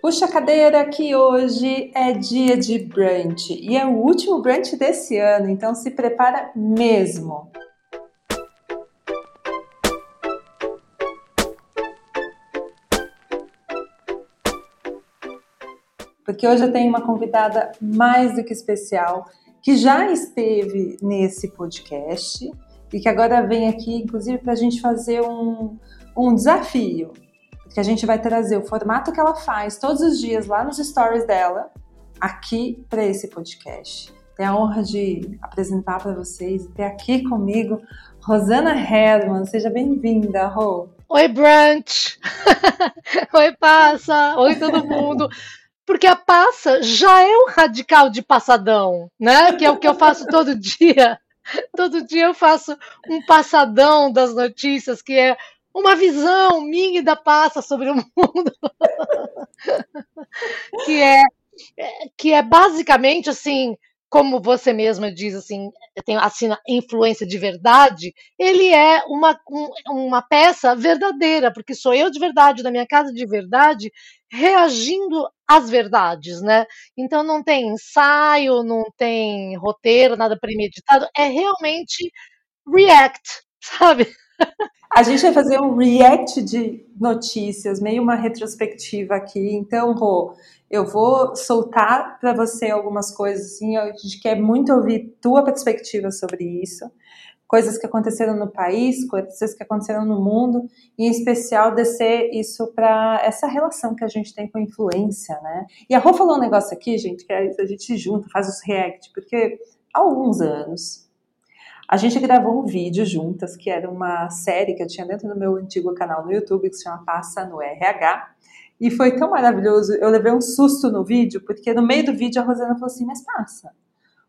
Puxa a cadeira que hoje é dia de brunch e é o último brunch desse ano, então se prepara mesmo. Porque hoje eu tenho uma convidada mais do que especial que já esteve nesse podcast e que agora vem aqui, inclusive, para a gente fazer um, um desafio que a gente vai trazer o formato que ela faz todos os dias lá nos stories dela, aqui para esse podcast. Tenho a honra de apresentar para vocês e ter aqui comigo Rosana Herman. Seja bem-vinda, Rô. Oi, Brunch! Oi, Passa! Oi, todo mundo! Porque a Passa já é um radical de passadão, né? Que é o que eu faço todo dia. Todo dia eu faço um passadão das notícias, que é uma visão da passa sobre o mundo, que é que é basicamente assim, como você mesma diz assim, tem assim influência de verdade, ele é uma, um, uma peça verdadeira, porque sou eu de verdade, da minha casa de verdade, reagindo às verdades, né? Então não tem ensaio, não tem roteiro, nada premeditado, é realmente react, sabe? A gente vai fazer um react de notícias, meio uma retrospectiva aqui. Então, Rô, eu vou soltar para você algumas coisas assim. A gente quer muito ouvir tua perspectiva sobre isso. Coisas que aconteceram no país, coisas que aconteceram no mundo, e em especial descer isso para essa relação que a gente tem com a influência, né? E a Rô falou um negócio aqui, gente, que a gente junta, faz os react, porque há alguns anos, a gente gravou um vídeo juntas, que era uma série que eu tinha dentro do meu antigo canal no YouTube, que se chama Passa no RH. E foi tão maravilhoso, eu levei um susto no vídeo, porque no meio do vídeo a Rosana falou assim, mas passa,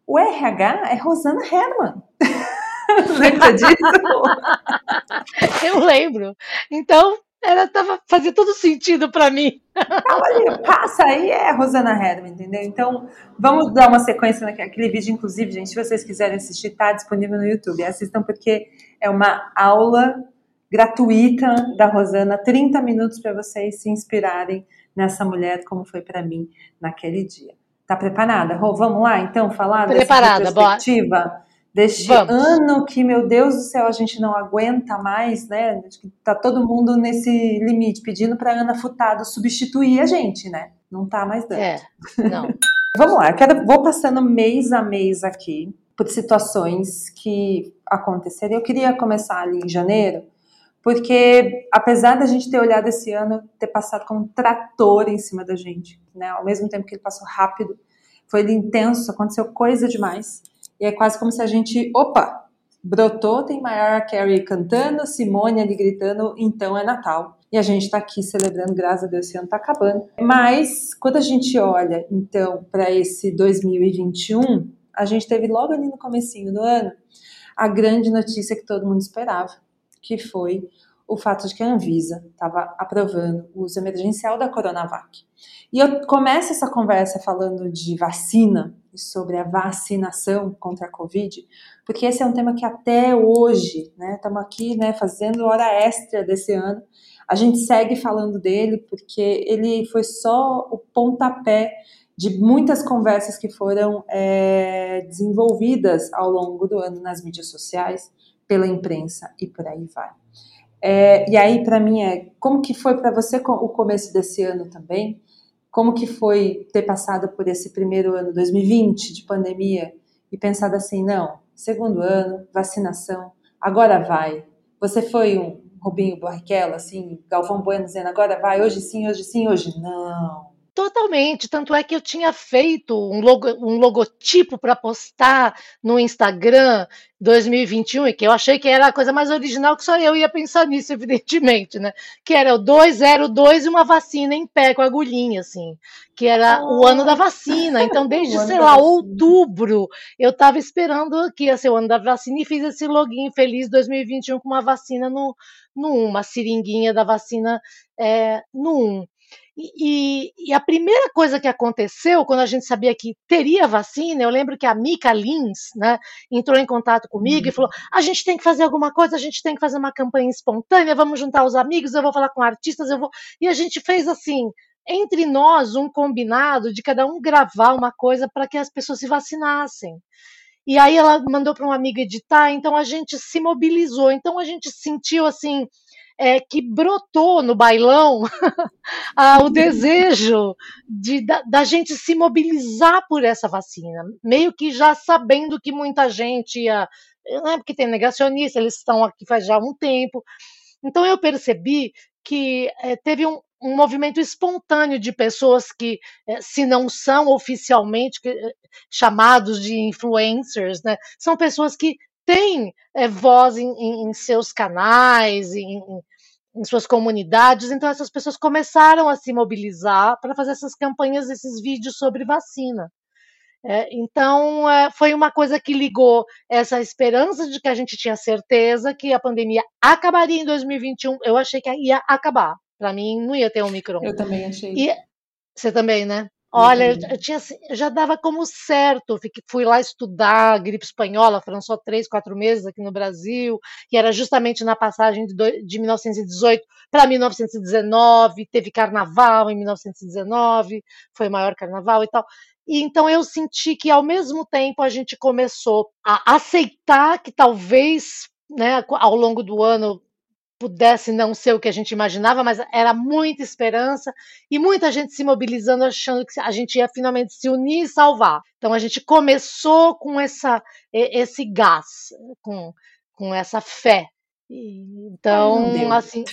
o RH é Rosana Herman. Lembra disso? eu lembro. Então, ela tava fazia todo sentido para mim. Olha, passa aí, é Rosana Herman, entendeu? Então, vamos dar uma sequência naquele vídeo, inclusive, gente, se vocês quiserem assistir, tá disponível no YouTube. Assistam porque é uma aula gratuita da Rosana, 30 minutos para vocês se inspirarem nessa mulher, como foi para mim naquele dia. Tá preparada? Rô, vamos lá, então, falar Preparada, dessa perspectiva? Bora deste Vamos. ano que, meu Deus do céu, a gente não aguenta mais, né? Tá todo mundo nesse limite, pedindo para Ana Furtado substituir a gente, né? Não tá mais dando. É, não. Vamos lá, eu quero, vou passando mês a mês aqui por situações que aconteceram. Eu queria começar ali em janeiro, porque apesar da gente ter olhado esse ano, ter passado como um trator em cima da gente, né? Ao mesmo tempo que ele passou rápido, foi intenso, aconteceu coisa demais. E é quase como se a gente, opa, brotou, tem Mariah Carey cantando, Simone ali gritando, então é Natal. E a gente está aqui celebrando, graças a Deus, esse ano está acabando. Mas quando a gente olha, então, para esse 2021, a gente teve logo ali no comecinho do ano a grande notícia que todo mundo esperava, que foi o fato de que a Anvisa estava aprovando o uso emergencial da Coronavac. E eu começo essa conversa falando de vacina e sobre a vacinação contra a Covid, porque esse é um tema que até hoje, né, estamos aqui, né, fazendo hora extra desse ano, a gente segue falando dele porque ele foi só o pontapé de muitas conversas que foram é, desenvolvidas ao longo do ano nas mídias sociais, pela imprensa e por aí vai. É, e aí, para mim, é como que foi para você o começo desse ano também? Como que foi ter passado por esse primeiro ano, 2020, de pandemia, e pensado assim, não, segundo ano, vacinação, agora vai. Você foi um Rubinho Barrichello, assim, Galvão Bueno dizendo, agora vai, hoje sim, hoje sim, hoje não. Totalmente, tanto é que eu tinha feito um, logo, um logotipo para postar no Instagram 2021, e que eu achei que era a coisa mais original, que só eu ia pensar nisso, evidentemente, né? Que era o 202 e uma vacina em pé com agulhinha, assim, que era oh. o ano da vacina. Então, desde, sei lá, outubro, eu estava esperando que ia ser o ano da vacina e fiz esse login feliz 2021 com uma vacina no, no 1, uma seringuinha da vacina é, no 1. E, e, a primeira coisa que aconteceu quando a gente sabia que teria vacina, eu lembro que a Mika Lins né, entrou em contato comigo uhum. e falou: a gente tem que fazer alguma coisa, a gente tem que fazer uma campanha espontânea, vamos juntar os amigos, eu vou falar com artistas, eu vou. E a gente fez assim, entre nós um combinado de cada um gravar uma coisa para que as pessoas se vacinassem. E aí ela mandou para uma amiga editar, então a gente se mobilizou, então a gente sentiu assim é, que brotou no bailão o desejo de, da, da, gente se mobilizar por essa vacina, meio que já sabendo que muita gente ia, não é porque tem negacionista, eles estão aqui faz já um tempo. Então eu percebi que é, teve um, um movimento espontâneo de pessoas que, eh, se não são oficialmente eh, chamados de influencers, né, são pessoas que têm é, voz em, em, seus canais, em, em, suas comunidades, então essas pessoas começaram a se mobilizar para fazer essas campanhas, esses vídeos sobre vacina. É, então, é, foi uma coisa que ligou essa esperança de que a gente tinha certeza que a pandemia acabaria em 2021. Eu achei que ia acabar. Para mim, não ia ter um micro. Eu também achei. E, você também, né? Olha, eu, eu, tinha, eu já dava como certo. Fiquei, fui lá estudar gripe espanhola, foram só três, quatro meses aqui no Brasil, que era justamente na passagem de, do, de 1918 para 1919. Teve carnaval em 1919, foi o maior carnaval e tal. E então eu senti que ao mesmo tempo a gente começou a aceitar que talvez né, ao longo do ano pudesse não ser o que a gente imaginava, mas era muita esperança e muita gente se mobilizando, achando que a gente ia finalmente se unir e salvar. Então a gente começou com essa, esse gás, com, com essa fé. Então, Ai, assim.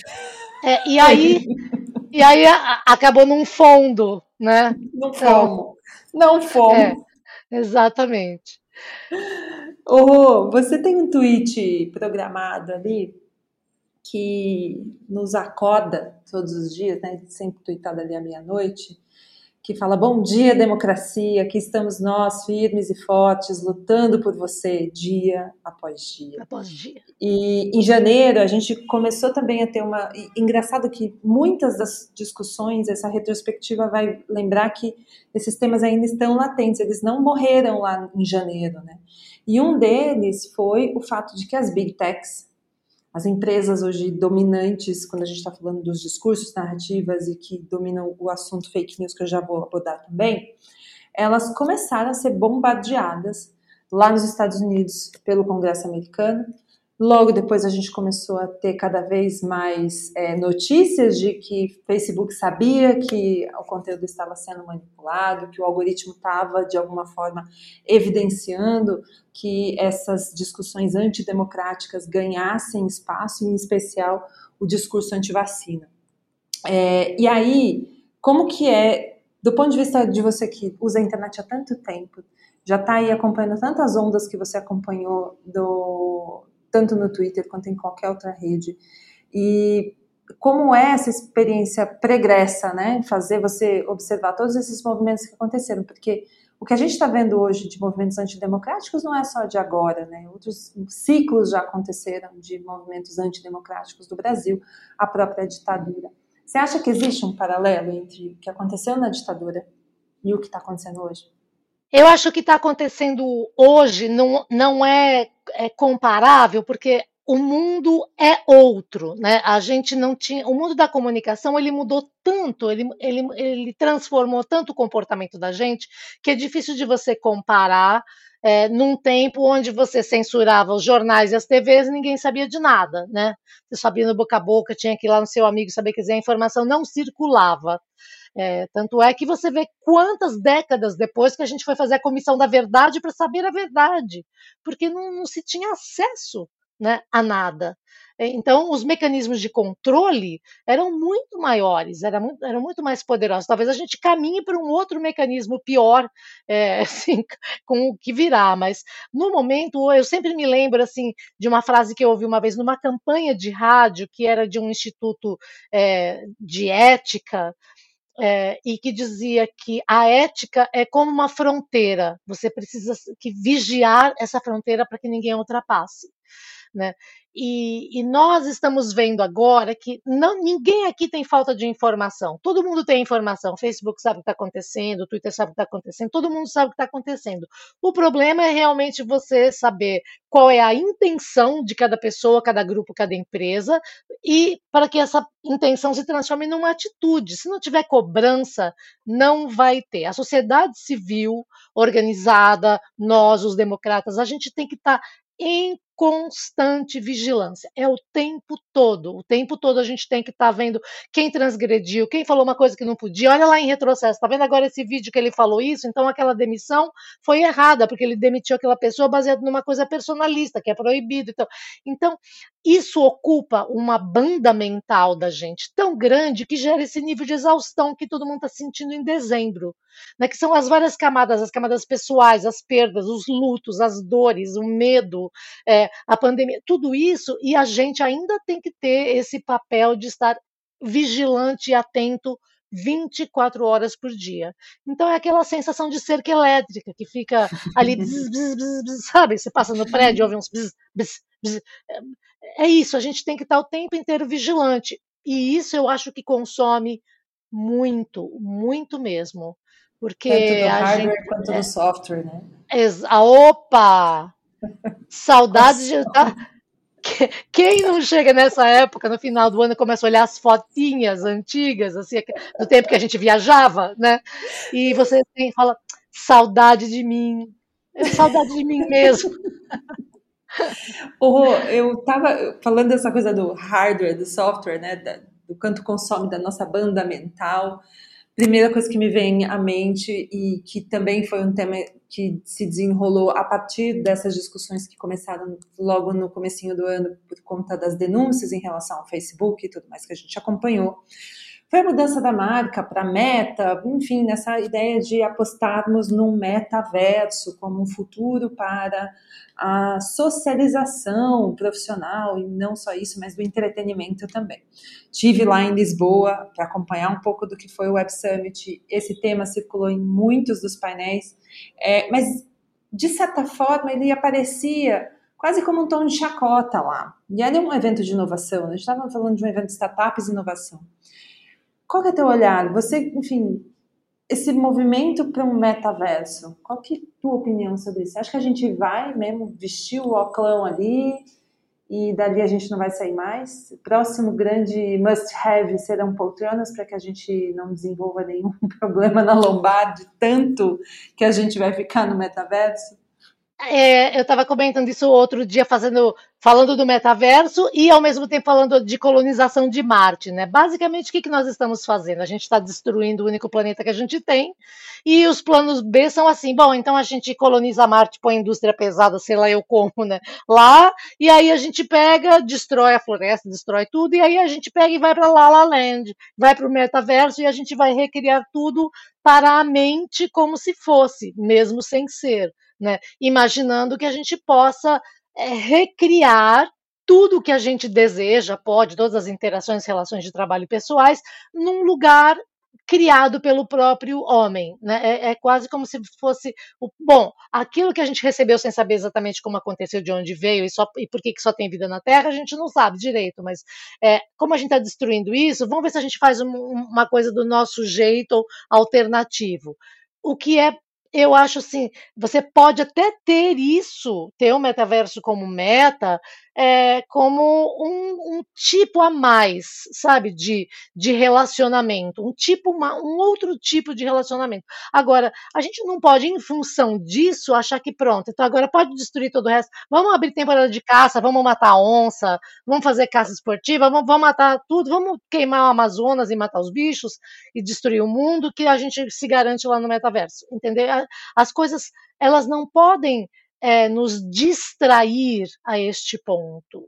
É, e aí, e aí a, acabou num fundo, né? Não fomos. Não fomos. É, exatamente. Oh, você tem um tweet programado ali que nos acorda todos os dias, né? Sempre tweetado ali à meia-noite, que fala: Bom dia, democracia, aqui estamos nós, firmes e fortes, lutando por você dia após dia. Após dia. E em janeiro a gente começou também a ter uma. Engraçado que muitas das discussões, essa retrospectiva vai lembrar que esses temas ainda estão latentes, eles não morreram lá em janeiro, né? E um deles foi o fato de que as big techs, as empresas hoje dominantes, quando a gente está falando dos discursos, narrativas e que dominam o assunto fake news, que eu já vou abordar também, elas começaram a ser bombardeadas lá nos Estados Unidos pelo Congresso americano Logo depois a gente começou a ter cada vez mais é, notícias de que Facebook sabia que o conteúdo estava sendo manipulado, que o algoritmo estava de alguma forma evidenciando que essas discussões antidemocráticas ganhassem espaço, em especial o discurso anti-vacina. É, e aí, como que é, do ponto de vista de você que usa a internet há tanto tempo, já está aí acompanhando tantas ondas que você acompanhou do, tanto no Twitter quanto em qualquer outra rede. E como é essa experiência pregressa, né? Fazer você observar todos esses movimentos que aconteceram, porque o que a gente está vendo hoje de movimentos antidemocráticos não é só de agora, né? Outros ciclos já aconteceram de movimentos antidemocráticos do Brasil, a própria ditadura. Você acha que existe um paralelo entre o que aconteceu na ditadura e o que está acontecendo hoje? Eu acho que está acontecendo hoje não, não é, é comparável, porque o mundo é outro, né? A gente não tinha. O mundo da comunicação ele mudou tanto, ele, ele, ele transformou tanto o comportamento da gente que é difícil de você comparar é, num tempo onde você censurava os jornais e as TVs ninguém sabia de nada, né? Você sabia no boca a boca, tinha que ir lá no seu amigo saber que a informação não circulava. É, tanto é que você vê quantas décadas depois que a gente foi fazer a comissão da verdade para saber a verdade, porque não, não se tinha acesso né, a nada. Então, os mecanismos de controle eram muito maiores, eram muito, eram muito mais poderosos. Talvez a gente caminhe para um outro mecanismo pior, é, assim, com o que virá. Mas, no momento, eu sempre me lembro assim de uma frase que eu ouvi uma vez numa campanha de rádio, que era de um instituto é, de ética, é, e que dizia que a ética é como uma fronteira, você precisa que vigiar essa fronteira para que ninguém ultrapasse. Né? E, e, nós estamos vendo agora que não, ninguém aqui tem falta de informação. Todo mundo tem informação. Facebook sabe o que está acontecendo, Twitter sabe o que está acontecendo, todo mundo sabe o que está acontecendo. O problema é realmente você saber qual é a intenção de cada pessoa, cada grupo, cada empresa, e para que essa intenção se transforme numa atitude. Se não tiver cobrança, não vai ter. A sociedade civil organizada, nós, os democratas, a gente tem que estar tá em constante vigilância. É o tempo todo. O tempo todo a gente tem que estar tá vendo quem transgrediu, quem falou uma coisa que não podia. Olha lá em retrocesso. Está vendo agora esse vídeo que ele falou isso? Então aquela demissão foi errada, porque ele demitiu aquela pessoa baseado numa coisa personalista, que é proibido. Então, então isso ocupa uma banda mental da gente tão grande que gera esse nível de exaustão que todo mundo está sentindo em dezembro. Né? Que são as várias camadas, as camadas pessoais, as perdas, os lutos, as dores, o medo, é, a pandemia, tudo isso, e a gente ainda tem que ter esse papel de estar vigilante e atento 24 horas por dia. Então é aquela sensação de cerca elétrica que fica ali, bzz, bzz, bzz, sabe? Você passa no prédio, ouve uns É isso, a gente tem que estar o tempo inteiro vigilante. E isso eu acho que consome muito, muito mesmo. Porque Tanto do hardware gente, quanto é, do software, né? Exa opa! Saudades de. Tá? Quem não chega nessa época, no final do ano, começa a olhar as fotinhas antigas, assim, do tempo que a gente viajava, né? E você tem, fala, saudade de mim, saudade de mim mesmo. Oh, eu estava falando dessa coisa do hardware, do software, né? do quanto consome da nossa banda mental primeira coisa que me vem à mente e que também foi um tema que se desenrolou a partir dessas discussões que começaram logo no comecinho do ano por conta das denúncias em relação ao Facebook e tudo mais que a gente acompanhou, foi a mudança da marca para meta, enfim, nessa ideia de apostarmos num metaverso como um futuro para a socialização profissional, e não só isso, mas do entretenimento também. Tive lá em Lisboa para acompanhar um pouco do que foi o Web Summit, esse tema circulou em muitos dos painéis, é, mas de certa forma ele aparecia quase como um tom de chacota lá. E era um evento de inovação, né? a gente estava falando de um evento de startups e inovação. Qual que é teu olhar? Você, enfim, esse movimento para um metaverso, qual que é a tua opinião sobre isso? Acha que a gente vai mesmo vestir o oclão ali e dali a gente não vai sair mais? Próximo grande must-have serão poltronas para que a gente não desenvolva nenhum problema na lombar de tanto que a gente vai ficar no metaverso? É, eu estava comentando isso outro dia, fazendo, falando do metaverso e ao mesmo tempo falando de colonização de Marte, né? Basicamente, o que, que nós estamos fazendo? A gente está destruindo o único planeta que a gente tem, e os planos B são assim: bom, então a gente coloniza Marte, põe indústria pesada, sei lá eu como, né? Lá, e aí a gente pega, destrói a floresta, destrói tudo, e aí a gente pega e vai para La La Land, vai para o metaverso e a gente vai recriar tudo para a mente como se fosse, mesmo sem ser né? imaginando que a gente possa é, recriar tudo que a gente deseja, pode, todas as interações, relações de trabalho pessoais, num lugar criado pelo próprio homem. Né? É, é, quase como se fosse o bom, aquilo que a gente recebeu sem saber exatamente como aconteceu, de onde veio e, só, e por que, que só tem vida na Terra, a gente não sabe direito, mas é, como a gente está destruindo isso, vamos ver se a gente faz um, uma coisa do nosso jeito alternativo. O que é eu acho assim, você pode até ter isso, ter o metaverso como meta, é, como um, um, tipo a mais, sabe, de, de relacionamento, um tipo, uma, um outro tipo de relacionamento. Agora, a gente não pode, em função disso, achar que pronto, então agora pode destruir todo o resto. Vamos abrir temporada de caça, vamos matar onça, vamos fazer caça esportiva, vamos, vamos matar tudo, vamos queimar o Amazonas e matar os bichos e destruir o mundo, que a gente se garante lá no metaverso, entendeu? As coisas, elas não podem é, nos distrair a este ponto.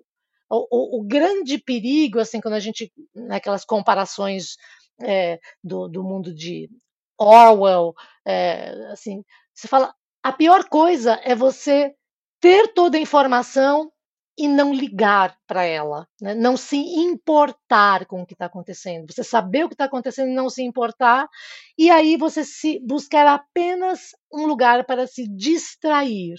O, o, o, grande perigo, assim, quando a gente, naquelas comparações é, do, do, mundo de Orwell, é, assim, você fala, a pior coisa é você ter toda a informação e não ligar para ela, né? não se importar com o que está acontecendo. Você saber o que está acontecendo e não se importar, e aí você se buscar apenas um lugar para se distrair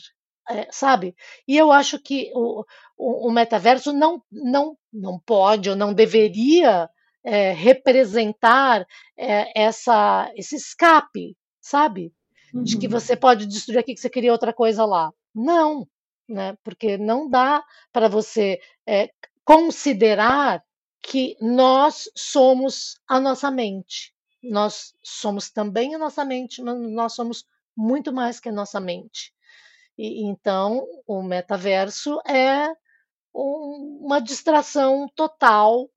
é, sabe? E eu acho que o, o, o, metaverso não, não, não pode ou não deveria é, representar é, essa, esse escape, sabe? Uhum. De que uhum. você pode destruir aqui que você queria outra coisa lá. Não, né? Porque não dá para você é, considerar que nós somos a nossa mente. Nós somos também a nossa mente, mas nós somos muito mais que a nossa mente. E, então, o metaverso é um, uma distração total.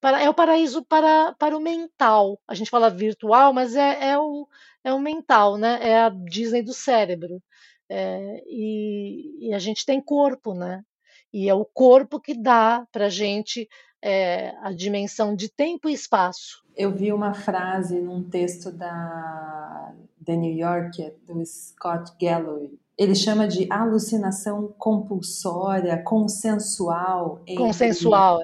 Para, é o paraíso para, para o mental. A gente fala virtual, mas é, é, o, é o mental, né? É a Disney do cérebro. É, e, e, a gente tem corpo, né? E é o corpo que dá para a gente é, a dimensão de tempo e espaço. Eu vi uma frase num texto da The New Yorker, do Scott Galloway. Ele chama de alucinação compulsória, consensual. Consensual.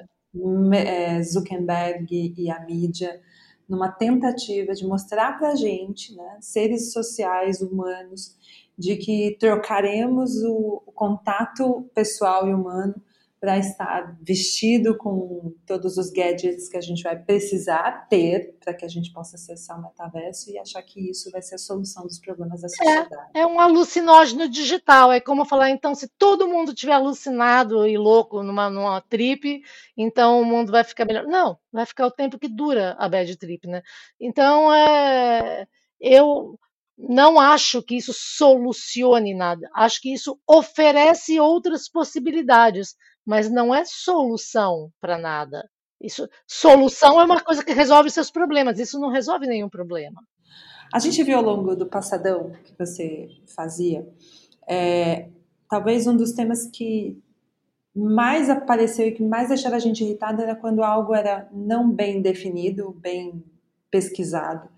É, Zuckerberg e a mídia, numa tentativa de mostrar para a gente, né, seres sociais, humanos, de que trocaremos o, o contato pessoal e humano para estar vestido com todos os gadgets que a gente vai precisar ter para que a gente possa acessar o metaverso e achar que isso vai ser a solução dos problemas da sociedade. É, é um alucinógeno digital. É como falar, então, se todo mundo tiver alucinado e louco numa, numa trip, então o mundo vai ficar melhor. Não, vai ficar o tempo que dura a bad trip, né? Então, é, eu não acho que isso solucione nada. Acho que isso oferece outras possibilidades mas não é solução para nada. Isso, solução é uma coisa que resolve seus problemas, isso não resolve nenhum problema. A gente viu ao longo do passadão que você fazia, é, talvez um dos temas que mais apareceu e que mais deixava a gente irritada era quando algo era não bem definido, bem pesquisado,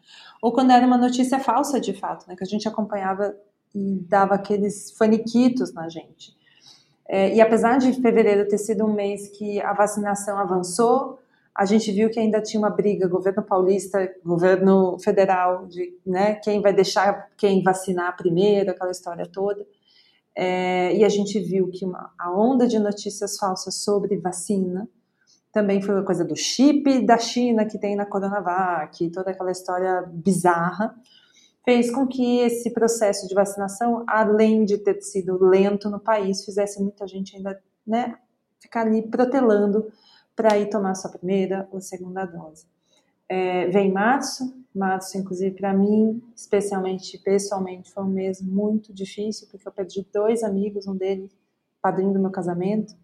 ou quando era uma notícia falsa de fato, né, que a gente acompanhava e dava aqueles faniquitos na gente. É, e apesar de fevereiro ter sido um mês que a vacinação avançou, a gente viu que ainda tinha uma briga, governo paulista, governo federal, de né, quem vai deixar quem vacinar primeiro, aquela história toda. É, e a gente viu que uma, a onda de notícias falsas sobre vacina também foi uma coisa do chip da China que tem na Coronavac, toda aquela história bizarra fez com que esse processo de vacinação, além de ter sido lento no país, fizesse muita gente ainda né, ficar ali protelando para ir tomar sua primeira ou segunda dose. É, vem março, março, inclusive, para mim, especialmente pessoalmente, foi um mês muito difícil, porque eu perdi dois amigos, um deles, padrinho do meu casamento,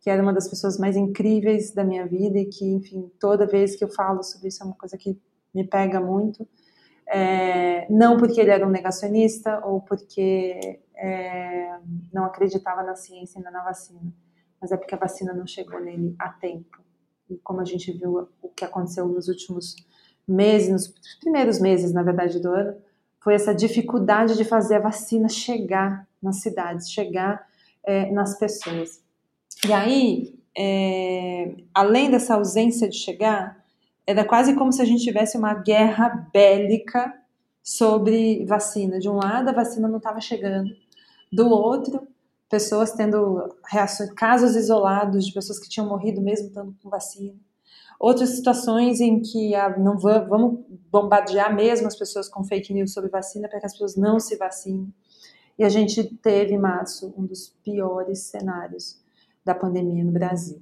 que era uma das pessoas mais incríveis da minha vida e que, enfim, toda vez que eu falo sobre isso é uma coisa que me pega muito. É, não porque ele era um negacionista ou porque é, não acreditava na ciência e na vacina, mas é porque a vacina não chegou nele a tempo. E como a gente viu o que aconteceu nos últimos meses, nos primeiros meses, na verdade, do ano, foi essa dificuldade de fazer a vacina chegar nas cidades, chegar é, nas pessoas. E aí, é, além dessa ausência de chegar, era quase como se a gente tivesse uma guerra bélica sobre vacina. De um lado, a vacina não estava chegando, do outro, pessoas tendo reações, casos isolados de pessoas que tinham morrido mesmo estando com vacina. Outras situações em que ah, não vamos bombardear mesmo as pessoas com fake news sobre vacina para que as pessoas não se vacinem. E a gente teve em março um dos piores cenários da pandemia no Brasil.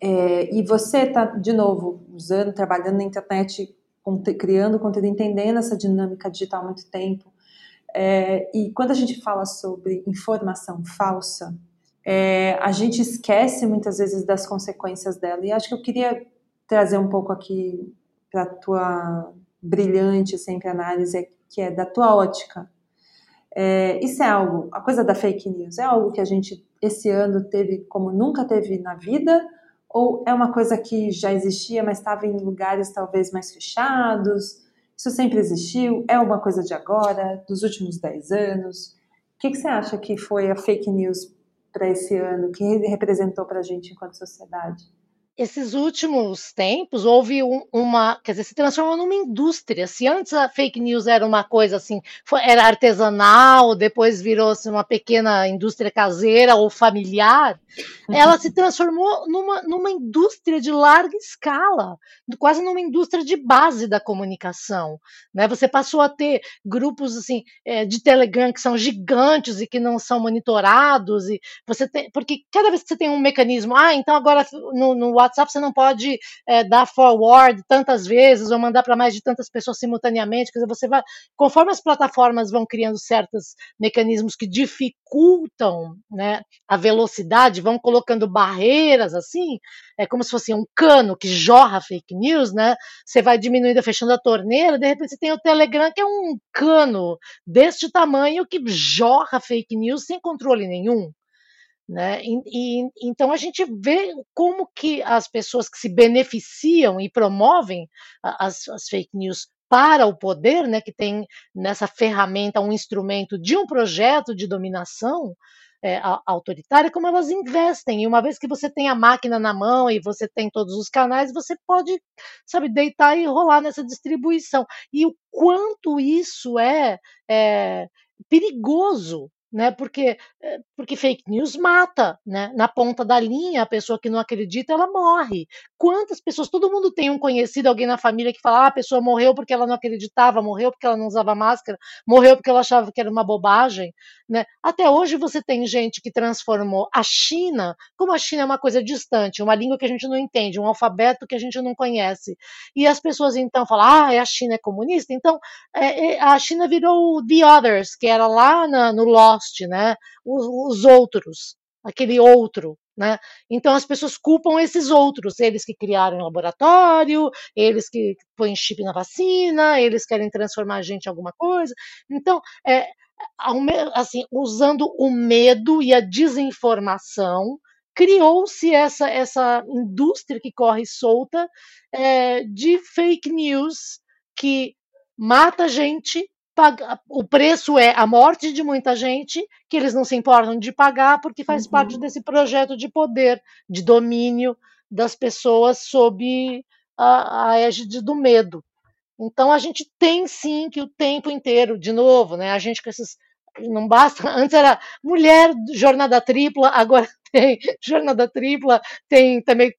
É, e você está, de novo, usando, trabalhando na internet, criando conteúdo, entendendo essa dinâmica digital há muito tempo. É, e quando a gente fala sobre informação falsa, é, a gente esquece muitas vezes das consequências dela. E acho que eu queria trazer um pouco aqui para a tua brilhante sempre análise, que é da tua ótica. É, isso é algo, a coisa da fake news, é algo que a gente esse ano teve como nunca teve na vida, ou é uma coisa que já existia, mas estava em lugares talvez mais fechados? Isso sempre existiu? É uma coisa de agora, dos últimos 10 anos? O que, que você acha que foi a fake news para esse ano? O que representou para a gente enquanto sociedade? Esses últimos tempos houve um, uma, quer dizer, se transformou numa indústria. Se antes a fake news era uma coisa assim, foi, era artesanal, depois virou-se uma pequena indústria caseira ou familiar, uhum. ela se transformou numa, numa indústria de larga escala, quase numa indústria de base da comunicação. Né? Você passou a ter grupos assim é, de Telegram que são gigantes e que não são monitorados, e você tem, porque cada vez que você tem um mecanismo, ah, então agora no, no WhatsApp você não pode é, dar forward tantas vezes ou mandar para mais de tantas pessoas simultaneamente. Quer dizer, você vai, conforme as plataformas vão criando certos mecanismos que dificultam né, a velocidade, vão colocando barreiras assim, é como se fosse um cano que jorra fake news, né? Você vai diminuindo, fechando a torneira, de repente você tem o Telegram, que é um cano deste tamanho que jorra fake news sem controle nenhum. Né? E, e, então a gente vê como que as pessoas que se beneficiam e promovem as, as fake news para o poder, né, que tem nessa ferramenta um instrumento de um projeto de dominação é, autoritária, como elas investem. E uma vez que você tem a máquina na mão e você tem todos os canais, você pode, sabe, deitar e rolar nessa distribuição. E o quanto isso é, é perigoso né? Porque, eh, porque fake news mata, né? Na ponta da linha, a pessoa que não acredita, ela morre. Quantas pessoas, todo mundo tem um conhecido, alguém na família que fala, ah, a pessoa morreu porque ela não acreditava, morreu porque ela não usava máscara, morreu porque ela achava que era uma bobagem, né? Até hoje você tem gente que transformou a China, como a China é uma coisa distante, uma língua que a gente não entende, um alfabeto que a gente não conhece, e as pessoas então falam, ah, a China é comunista, então é, a China virou the others, que era lá na, no Lost Lost, né? Os, os outros, aquele outro, né? Então as pessoas culpam esses outros, eles que criaram o laboratório, eles que põem chip na vacina, eles querem transformar a gente em alguma coisa. Então, é, assim, usando o medo e a desinformação, criou-se essa, essa indústria que corre solta é, de fake news que mata gente o preço é a morte de muita gente, que eles não se importam de pagar, porque faz uhum. parte desse projeto de poder, de domínio das pessoas sob a, a égide do medo. Então a gente tem sim que o tempo inteiro, de novo, né? A gente com esses não basta. Antes era mulher, jornada tripla, agora tem jornada tripla, tem também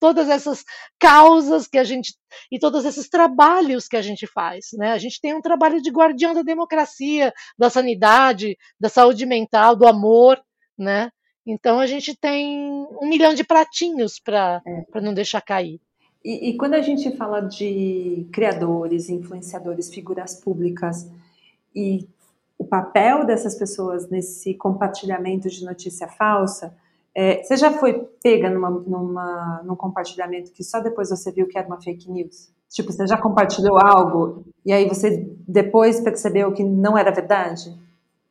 todas essas causas que a gente e todos esses trabalhos que a gente faz, né? A gente tem um trabalho de guardião da democracia, da sanidade, da saúde mental, do amor, né? Então a gente tem um milhão de pratinhos para é. não deixar cair. E, e quando a gente fala de criadores, influenciadores, figuras públicas e o papel dessas pessoas nesse compartilhamento de notícia falsa. É, você já foi pega numa, numa, num compartilhamento que só depois você viu que era uma fake news? Tipo, você já compartilhou algo e aí você depois percebeu que não era verdade?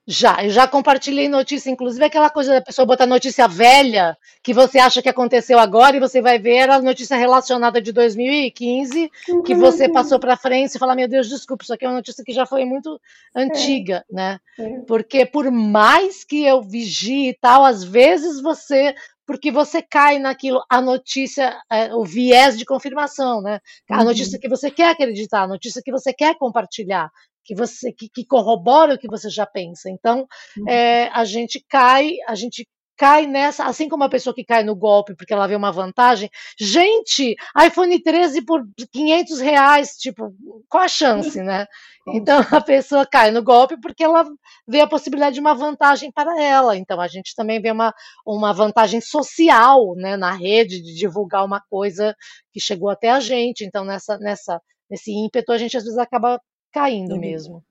Já, eu já compartilhei notícia, inclusive aquela coisa da pessoa botar notícia velha, que você acha que aconteceu agora e você vai ver era notícia relacionada de 2015, que você passou para frente e fala: Meu Deus, desculpa, isso aqui é uma notícia que já foi muito antiga, é. né? É. Porque por mais que eu vigie e tal, às vezes você porque você cai naquilo, a notícia, é, o viés de confirmação, né? A uhum. notícia que você quer acreditar, a notícia que você quer compartilhar que você que, que, corrobora o que você já pensa. Então, uhum. é, a gente cai, a gente cai nessa, assim como a pessoa que cai no golpe porque ela vê uma vantagem. Gente, iPhone 13 por 500 reais, tipo, qual a chance, né? Então a pessoa cai no golpe porque ela vê a possibilidade de uma vantagem para ela. Então a gente também vê uma, uma vantagem social, né, na rede de divulgar uma coisa que chegou até a gente. Então nessa, nessa nesse ímpeto a gente às vezes acaba caindo uhum. mesmo.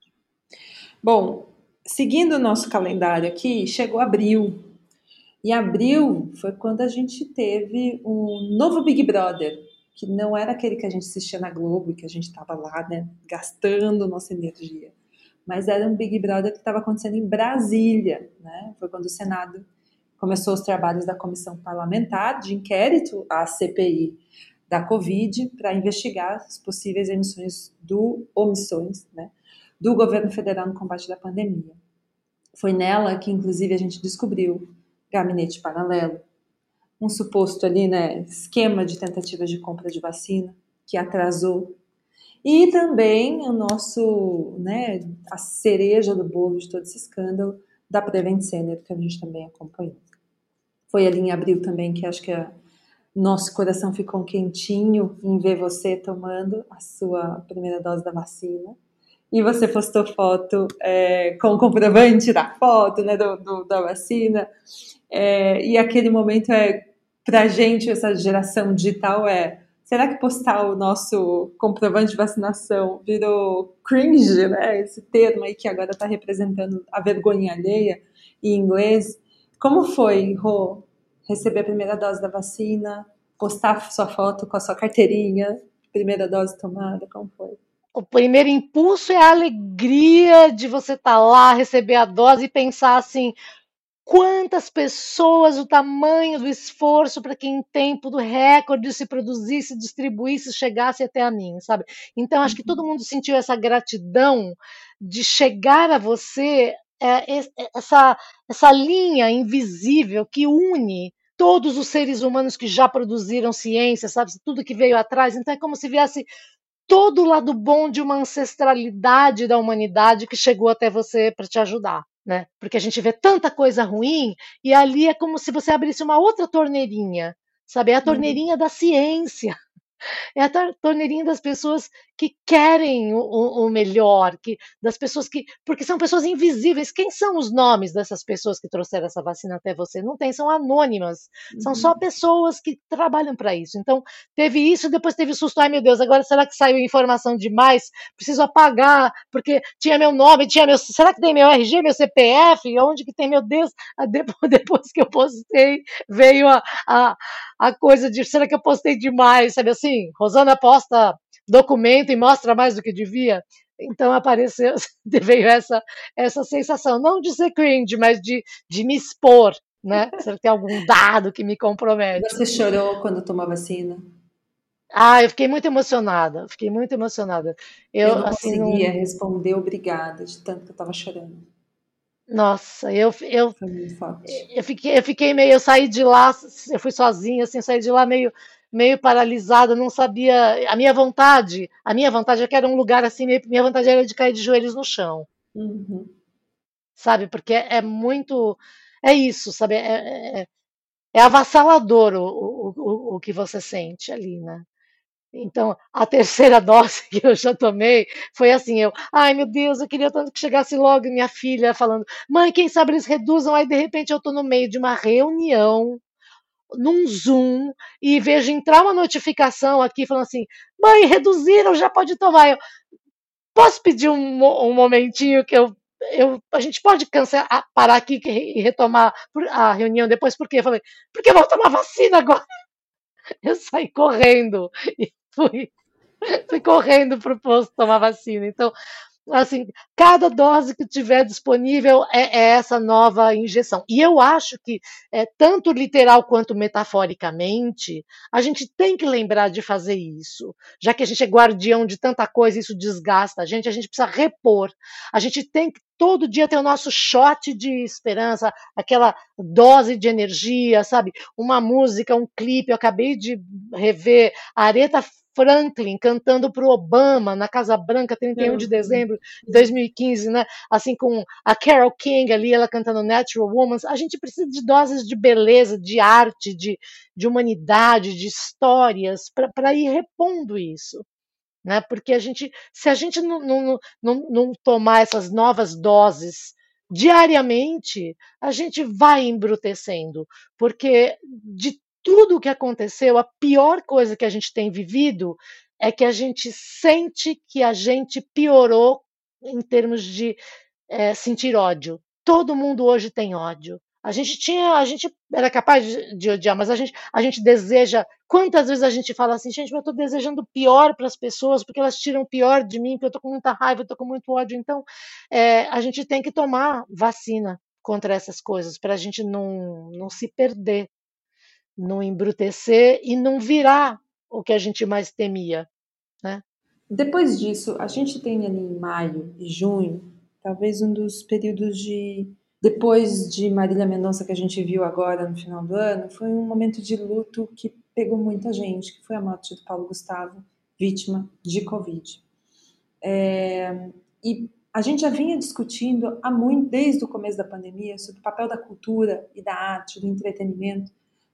Bom, seguindo o nosso calendário aqui, chegou abril. E abril foi quando a gente teve um novo Big Brother, que não era aquele que a gente assistia na Globo e que a gente estava lá, né, gastando nossa energia. Mas era um Big Brother que estava acontecendo em Brasília, né? Foi quando o Senado começou os trabalhos da comissão parlamentar de inquérito à CPI da Covid para investigar as possíveis emissões do omissões, né, do governo federal no combate da pandemia. Foi nela que, inclusive, a gente descobriu gabinete paralelo, um suposto ali, né, esquema de tentativa de compra de vacina que atrasou. E também o nosso, né, a cereja do bolo de todo esse escândalo da Prevent Senior, que a gente também acompanhou. Foi ali em abril também que acho que a, nosso coração ficou quentinho em ver você tomando a sua primeira dose da vacina. E você postou foto é, com o comprovante da foto, né, do, do da vacina. É, e aquele momento é, pra gente, essa geração digital, é será que postar o nosso comprovante de vacinação virou cringe, né? Esse termo aí que agora está representando a vergonha alheia em inglês. Como foi, Rô, receber a primeira dose da vacina, postar sua foto com a sua carteirinha, primeira dose tomada, como foi? O primeiro impulso é a alegria de você estar tá lá, receber a dose e pensar assim: quantas pessoas, o tamanho do esforço para que em tempo do recorde se produzisse, distribuísse, chegasse até a mim, sabe? Então acho que todo uhum. mundo sentiu essa gratidão de chegar a você é, é, essa essa linha invisível que une todos os seres humanos que já produziram ciência, sabe? Tudo que veio atrás. Então é como se viesse todo o lado bom de uma ancestralidade da humanidade que chegou até você para te ajudar né? Porque a gente vê tanta coisa ruim e ali é como se você abrisse uma outra torneirinha, sabe? É a uhum. torneirinha uhum. da ciência. É a torneirinha das pessoas que querem o, o, melhor, que, das pessoas que. Porque são pessoas invisíveis. Quem são os nomes dessas pessoas que trouxeram essa vacina até você? Não tem, são anônimas. Uhum. São só uhum. pessoas que trabalham para isso. Então, teve isso, depois teve susto. Ai, meu Deus, agora será que saiu informação demais? Preciso apagar, porque tinha meu nome, tinha meu. Será que tem meu RG, meu CPF? Onde que tem, meu Deus? Depois que eu postei, veio a, a, a coisa de será que eu postei demais? Sabe assim? Rosana posta documento e mostra mais do que devia. Então apareceu, veio essa, essa sensação, não de ser cringe, mas de, de me expor, né? Será que tem algum dado que me compromete? Você chorou quando tomou a vacina? Ah, eu fiquei muito emocionada, fiquei muito emocionada. Eu, eu não assim, conseguia não... responder obrigada, de tanto que eu estava chorando. Nossa, eu, eu, eu, fiquei, eu fiquei meio, eu saí de lá, eu fui sozinha, assim, saí de lá meio meio paralisada, não sabia. A minha vontade, a minha vontade é que era um lugar assim, minha vontade era de cair de joelhos no chão. Uhum. Sabe? Porque é muito. É isso, sabe? É, é, é avassalador o, o, o, o que você sente ali, né? Então, a terceira dose que eu já tomei foi assim: eu, ai meu Deus, eu queria tanto que chegasse logo minha filha falando, mãe, quem sabe eles reduzam. Aí, de repente, eu estou no meio de uma reunião num Zoom e vejo entrar uma notificação aqui falando assim: mãe, reduziram, já pode tomar. Eu, posso pedir um, um momentinho que eu, eu. A gente pode cancelar, parar aqui e retomar a reunião depois? Por quê? Eu falei: porque eu vou tomar vacina agora. Eu saí correndo e fui, fui correndo para o posto tomar vacina. Então, assim, cada dose que tiver disponível é, é, essa nova injeção. E eu acho que, é, tanto literal quanto metaforicamente, a gente tem que lembrar de fazer isso. Já que a gente é guardião de tanta coisa, isso desgasta a gente, a gente precisa repor. A gente tem que todo dia ter o nosso shot de esperança, aquela dose de energia, sabe? Uma música, um clipe. Eu acabei de rever a Aretha Franklin cantando para o Obama na Casa Branca, 31 de dezembro de 2015, né? Assim com a Carol King ali, ela cantando Natural Woman. A gente precisa de doses de beleza, de arte, de, de humanidade, de histórias para ir repondo isso. Né? Porque a gente, se a gente não, não, não, não tomar essas novas doses diariamente, a gente vai embrutecendo, porque de tudo o que aconteceu, a pior coisa que a gente tem vivido é que a gente sente que a gente piorou em termos de é, sentir ódio. Todo mundo hoje tem ódio. A gente tinha, a gente era capaz de, odiar, mas a gente, a gente deseja. Quantas vezes a gente fala assim, gente, eu estou desejando pior para as pessoas, porque elas tiram pior de mim, porque eu estou com muita raiva, eu estou com muito ódio. Então, é, a gente tem que tomar vacina contra essas coisas, para a gente não, não se perder não embrutecer e não virar o que a gente mais temia, né? Depois disso, a gente tem ali em maio e junho, talvez um dos períodos de depois de Marília Mendonça, que a gente viu agora no final do ano, foi um momento de luto que pegou muita gente, que foi a morte do Paulo Gustavo, vítima de Covid. É, e a gente já vinha discutindo há muito, desde o começo da pandemia, sobre o papel da cultura e da arte, do entretenimento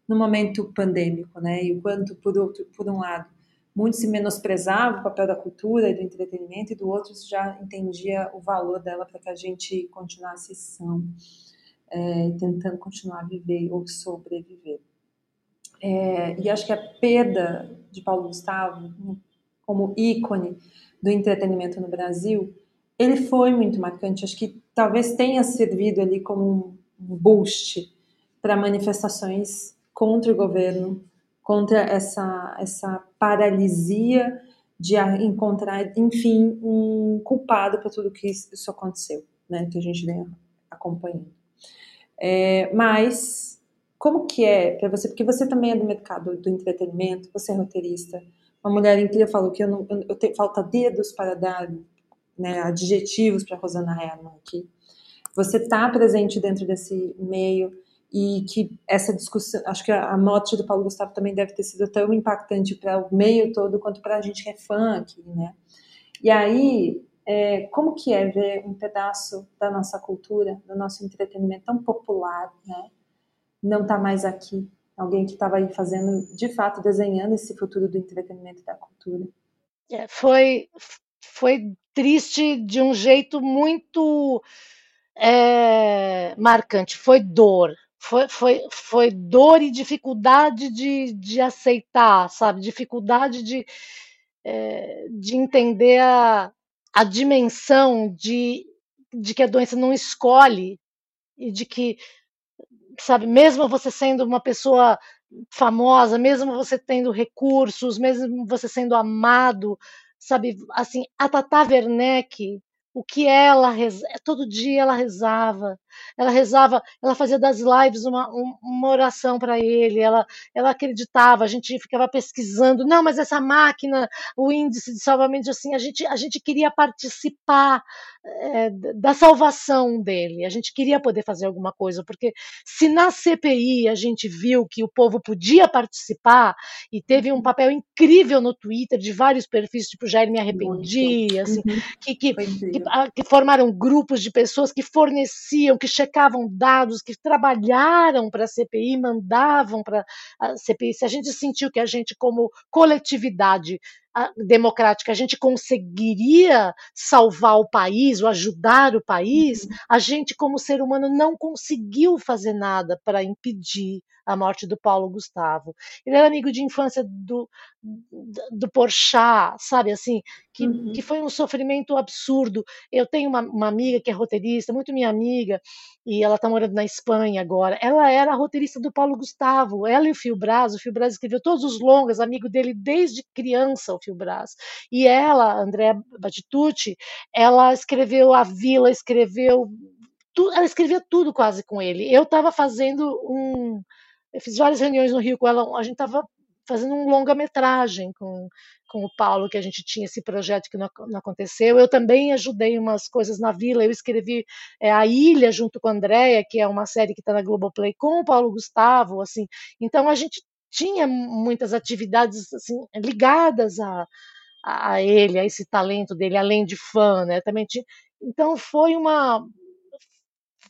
no momento pandêmico, né? E o quanto, por, outro, por um lado, muito se menosprezava o papel da cultura e do entretenimento, e do outro já entendia o valor dela para que a gente continuasse são, é, tentando continuar a viver ou sobreviver. É, e acho que a perda de Paulo Gustavo como ícone do entretenimento no Brasil, ele foi muito marcante. Acho que talvez tenha servido ali como um boost para manifestações contra o governo, contra essa, essa paralisia de encontrar, enfim, um culpado por tudo que isso aconteceu, né, que a gente vem acompanhando. É, mas, como que é para você, porque você também é do mercado do entretenimento, você é roteirista, uma mulher incrível falou que eu, não, eu tenho falta dedos para dar né, adjetivos para Rosana Herman aqui. Você está presente dentro desse meio, e que essa discussão, acho que a, morte do Paulo Gustavo também deve ter sido tão impactante para o meio todo quanto para a gente que é fã aqui, né? E aí, é, como que é ver um pedaço da nossa cultura, do nosso entretenimento tão popular, né? Não está mais aqui. Alguém que estava aí fazendo, de fato, desenhando esse futuro do entretenimento e da cultura. É, foi, foi triste de um jeito muito é, marcante. Foi dor, foi, foi, foi dor e dificuldade de, de aceitar, sabe? Dificuldade de, é, de entender a, a dimensão de, de que a doença não escolhe e de que, sabe, mesmo você sendo uma pessoa famosa, mesmo você tendo recursos, mesmo você sendo amado, sabe, assim, a Tata Werneck o que ela reza, todo dia ela rezava, ela rezava, ela fazia das lives uma, uma oração para ele, ela, ela acreditava, a gente ficava pesquisando, não, mas essa máquina, o índice de salvamento, assim, a gente, a gente queria participar é, da salvação dele, a gente queria poder fazer alguma coisa, porque se na CPI a gente viu que o povo podia participar e teve um uhum. papel incrível no Twitter de vários perfis, tipo Jair Me Arrependi, assim, uhum. que, que, que que, formaram grupos de pessoas que forneciam, que checavam dados, que trabalharam para a CPI, mandavam para a CPI. Se a gente sentiu que a gente, como coletividade, democrática, a gente conseguiria salvar o país ou ajudar o país, uhum. a gente, como ser humano, não conseguiu fazer nada para impedir a morte do Paulo Gustavo. Ele era amigo de infância do, do Porchat, sabe assim, que, uhum. que foi um sofrimento absurdo. Eu tenho uma, uma, amiga que é roteirista, muito minha amiga, e ela está morando na Espanha agora. Ela era a roteirista do Paulo Gustavo, ela e o Fio Braz. O Fio Braz escreveu todos os longas, amigo dele desde criança, Fio Braz. E ela, Andréa Batitucci, ela escreveu A Vila, escreveu. ela escrevia tudo quase com ele. Eu estava fazendo um eu fiz várias reuniões no Rio com ela, a gente estava fazendo um longa-metragem com, com o Paulo, que a gente tinha esse projeto que não, não, aconteceu. Eu também ajudei umas coisas na Vila, eu escrevi é, A Ilha junto com a Andrea, que é uma série que está na Globoplay, com o Paulo Gustavo, assim. Então a gente tinha muitas atividades assim ligadas a, a ele, a esse talento dele, além de fã, né? Também tinha, então foi uma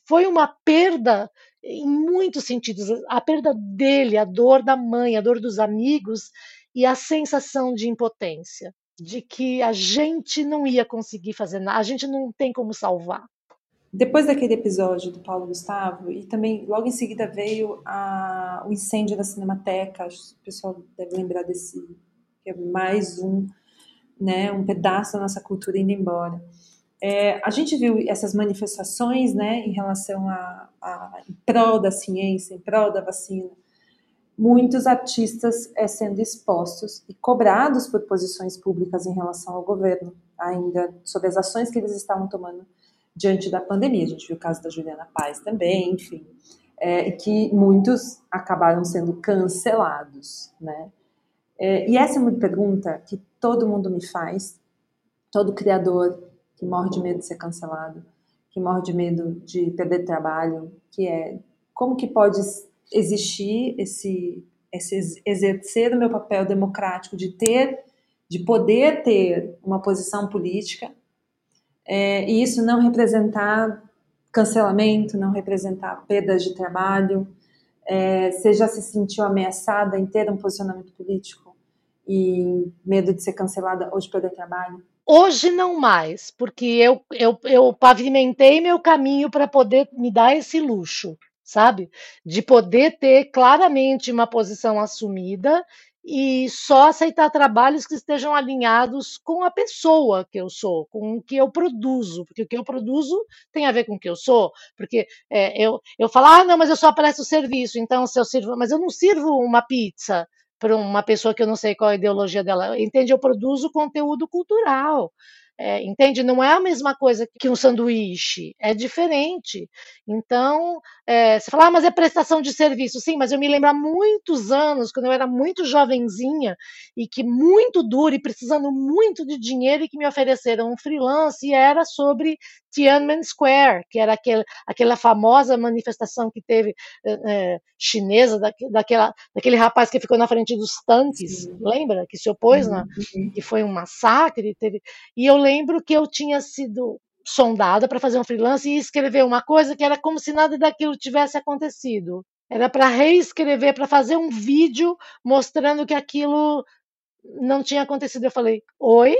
foi uma perda em muitos sentidos, a perda dele, a dor da mãe, a dor dos amigos e a sensação de impotência, de que a gente não ia conseguir fazer nada, a gente não tem como salvar. Depois daquele episódio do Paulo Gustavo, e também logo em seguida veio a, o incêndio da Cinemateca, o pessoal deve lembrar desse, que é mais um, né, um pedaço da nossa cultura indo embora. É, a gente viu essas manifestações né, em relação a, a em prol da ciência, em prol da vacina, muitos artistas é, sendo expostos e cobrados por posições públicas em relação ao governo, ainda sobre as ações que eles estavam tomando diante da pandemia. A gente viu o caso da Juliana Paz também, enfim, é, que muitos acabaram sendo cancelados, né? É, e essa é uma pergunta que todo mundo me faz, todo criador que morre de medo de ser cancelado, que morre de medo de perder trabalho, que é como que pode existir esse, esse exercer o meu papel democrático de ter, de poder ter uma posição política é, e isso não representar cancelamento, não representar perdas de trabalho. É, você já se sentiu ameaçada em ter um posicionamento político e medo de ser cancelada ou de perder trabalho? Hoje não mais, porque eu, eu, eu pavimentei meu caminho para poder me dar esse luxo sabe? De poder ter claramente uma posição assumida e só aceitar trabalhos que estejam alinhados com a pessoa que eu sou, com o que eu produzo, porque o que eu produzo tem a ver com o que eu sou, porque é, eu, eu falo, ah, não, mas eu só presto serviço, então se eu sirvo, mas eu não sirvo uma pizza para uma pessoa que eu não sei qual a ideologia dela, entende? Eu produzo conteúdo cultural, é, entende? Não é a mesma coisa que um sanduíche, é diferente. Então, é, você fala, ah, mas é prestação de serviço. Sim, mas eu me lembro há muitos anos, quando eu era muito jovenzinha, e que muito duro e precisando muito de dinheiro, e que me ofereceram um freelance, e era sobre Tiananmen Square, que era aquele, aquela famosa manifestação que teve é, chinesa, da, daquela, daquele rapaz que ficou na frente dos tanques, Sim. lembra? Que se opôs, uhum. na, que foi um massacre. Teve, e eu lembro que eu tinha sido sondada para fazer um freelance e escrever uma coisa que era como se nada daquilo tivesse acontecido. Era para reescrever, para fazer um vídeo mostrando que aquilo não tinha acontecido. Eu falei: Oi?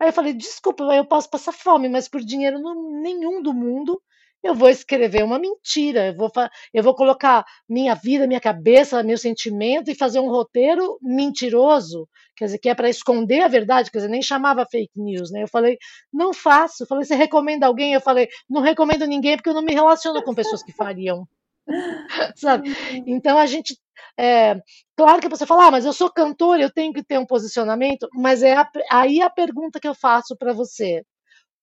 Aí eu falei: Desculpa, eu posso passar fome, mas por dinheiro nenhum do mundo eu vou escrever uma mentira, eu vou, eu vou colocar minha vida, minha cabeça, meu sentimento e fazer um roteiro mentiroso, quer dizer, que é para esconder a verdade, quer dizer, nem chamava fake news, né? Eu falei, não faço. Eu falei, você recomenda alguém? Eu falei, não recomendo ninguém porque eu não me relaciono com pessoas que fariam. Sabe? Então a gente. É, claro que você fala, ah, mas eu sou cantor, eu tenho que ter um posicionamento, mas é a, aí a pergunta que eu faço para você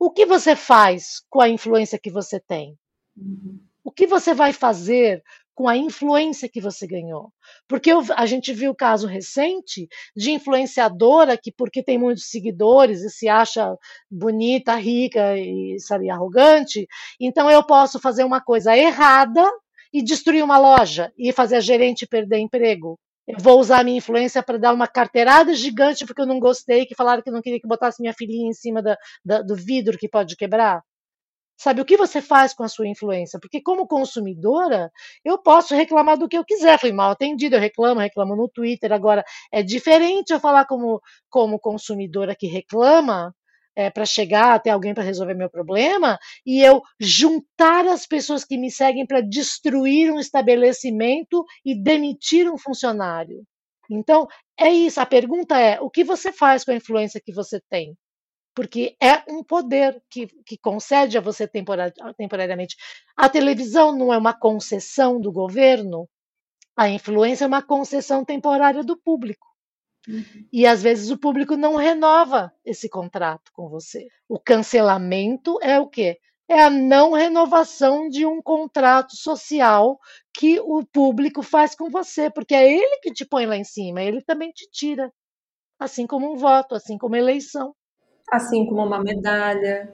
o que você faz com a influência que você tem? Uhum. O que você vai fazer com a influência que você ganhou? Porque eu, a gente viu o caso recente de influenciadora que, porque tem muitos seguidores e se acha bonita, rica e sabe, arrogante, então eu posso fazer uma coisa errada e destruir uma loja e fazer a gerente perder emprego. Eu vou usar a minha influência para dar uma carteirada gigante porque eu não gostei, que falaram que não queria que botasse minha filhinha em cima da, da, do vidro que pode quebrar. Sabe, o que você faz com a sua influência? Porque como consumidora, eu posso reclamar do que eu quiser. Fui mal atendido, eu reclamo, reclamo no Twitter. Agora, é diferente eu falar como, como consumidora que reclama é, para chegar até alguém para resolver meu problema e eu juntar as pessoas que me seguem para destruir um estabelecimento e demitir um funcionário. Então, é isso. A pergunta é: o que você faz com a influência que você tem? Porque é um poder que, que concede a você temporariamente. A televisão não é uma concessão do governo, a influência é uma concessão temporária do público. Uhum. E às vezes o público não renova esse contrato com você. O cancelamento é o quê? É a não renovação de um contrato social que o público faz com você, porque é ele que te põe lá em cima, ele também te tira. Assim como um voto, assim como eleição. Assim como uma medalha,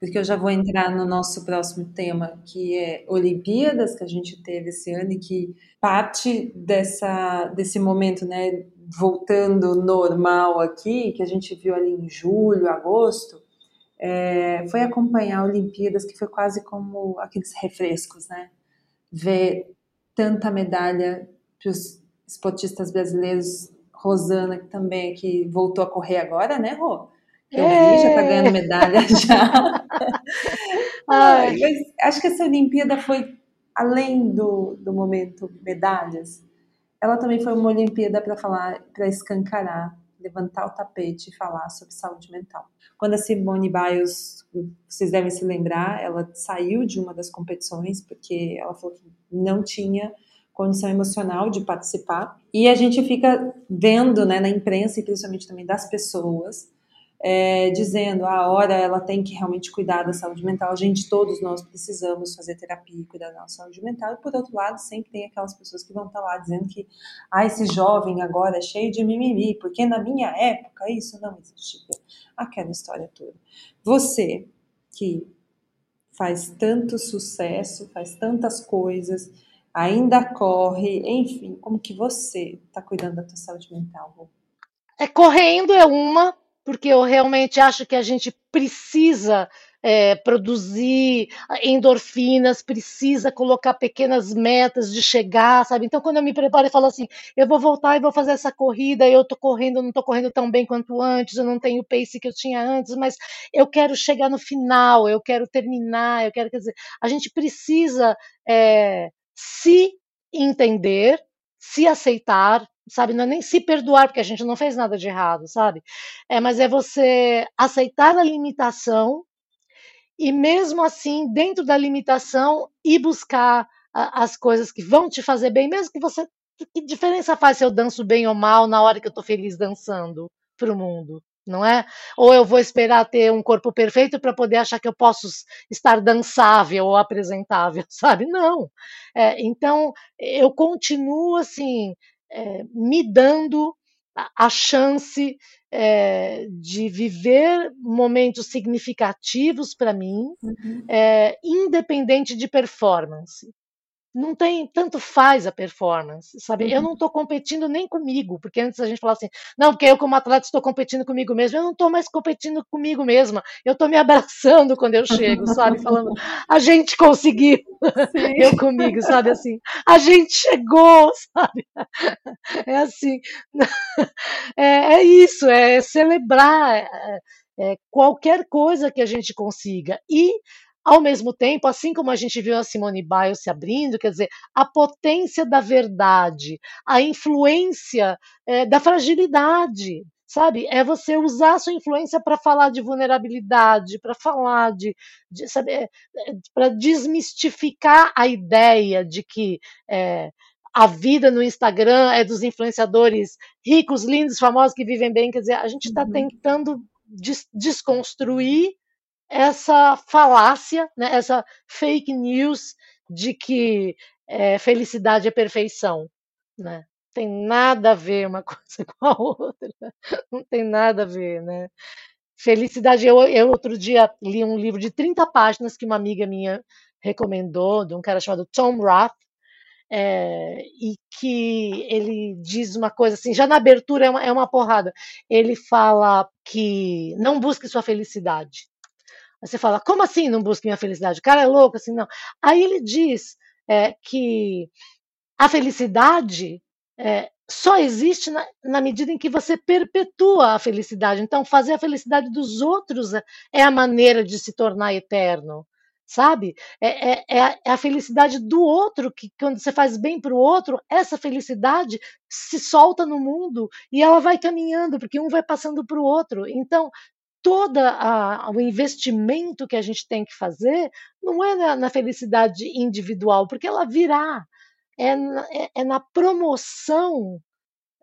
porque eu já vou entrar no nosso próximo tema, que é Olimpíadas, que a gente teve esse ano e que parte dessa, desse momento, né, voltando normal aqui, que a gente viu ali em julho, agosto, é, foi acompanhar Olimpíadas, que foi quase como aqueles refrescos, né? Ver tanta medalha para os esportistas brasileiros, Rosana, que também que voltou a correr agora, né, Rô? Eu vi, já tá ganhando medalha já. Ai, mas acho que essa Olimpíada foi além do, do momento medalhas, ela também foi uma Olimpíada para falar, para escancarar, levantar o tapete e falar sobre saúde mental. Quando a Simone Biles, vocês devem se lembrar, ela saiu de uma das competições porque ela falou que não tinha condição emocional de participar. E a gente fica vendo, né, na imprensa e principalmente também das pessoas, é, dizendo a ah, hora ela tem que realmente cuidar da saúde mental. A gente, todos nós precisamos fazer terapia e cuidar da nossa saúde mental. E por outro lado, sempre tem aquelas pessoas que vão estar lá dizendo que ah, esse jovem agora é cheio de mimimi, porque na minha época isso não existia. Aquela história toda. Você que faz tanto sucesso, faz tantas coisas, ainda corre, enfim, como que você está cuidando da tua saúde mental? É correndo é uma, porque eu realmente acho que a gente precisa é, produzir endorfinas, precisa colocar pequenas metas de chegar, sabe? Então, quando eu me preparo e falo assim, eu vou voltar e vou fazer essa corrida, eu tô correndo, não tô correndo tão bem quanto antes, eu não tenho o pace que eu tinha antes, mas eu quero chegar no final, eu quero terminar, eu quero, quer dizer, a gente precisa é, se entender, se aceitar, sabe? Não é nem se perdoar, porque a gente não fez nada de errado, sabe? É, mas é você aceitar a limitação e mesmo assim, dentro da limitação, ir buscar a, as coisas que vão te fazer bem, mesmo que você. Que diferença faz se eu danço bem ou mal na hora que eu estou feliz dançando para o mundo? Não é? Ou eu vou esperar ter um corpo perfeito para poder achar que eu posso estar dançável ou apresentável, sabe? Não. É, então, eu continuo assim, é, me dando a chance é, de viver momentos significativos para mim, uhum. é, independente de performance não tem tanto faz a performance, sabe? Uhum. Eu não estou competindo nem comigo, porque antes a gente falava assim, não, porque eu como atleta estou competindo comigo mesmo, eu não estou mais competindo comigo mesma, eu estou me abraçando quando eu chego, sabe? Falando, a gente conseguiu, Sim. eu comigo, sabe? Assim, a gente chegou, sabe? É assim, é, é isso, é celebrar é, é, qualquer coisa que a gente consiga e ao mesmo tempo, assim como a gente viu a Simone Biles se abrindo, quer dizer, a potência da verdade, a influência é, da fragilidade, sabe? É você usar a sua influência para falar de vulnerabilidade, para falar de, de sabe, é, é, para desmistificar a ideia de que é, a vida no Instagram é dos influenciadores ricos, lindos, famosos que vivem bem. Quer dizer, a gente está uhum. tentando des desconstruir essa falácia, né, essa fake news de que é, felicidade é perfeição. Né? Tem nada a ver uma coisa com a outra. Não tem nada a ver, né? Felicidade. Eu, eu outro dia li um livro de 30 páginas que uma amiga minha recomendou, de um cara chamado Tom Roth, é, e que ele diz uma coisa assim, já na abertura é uma, é uma porrada. Ele fala que não busque sua felicidade, Você fala, como assim não busque minha felicidade? O cara é louco, assim, não. Aí ele diz é, que a felicidade é, só existe na, na, medida em que você perpetua a felicidade. Então, fazer a felicidade dos outros é, é a maneira de se tornar eterno, sabe? É, é, é, a, é, a, felicidade do outro, que quando você faz bem para o outro, essa felicidade se solta no mundo e ela vai caminhando, porque um vai passando para o outro. Então, todo o investimento que a gente tem que fazer não é na, na felicidade individual, porque ela virá, é na, é, é na promoção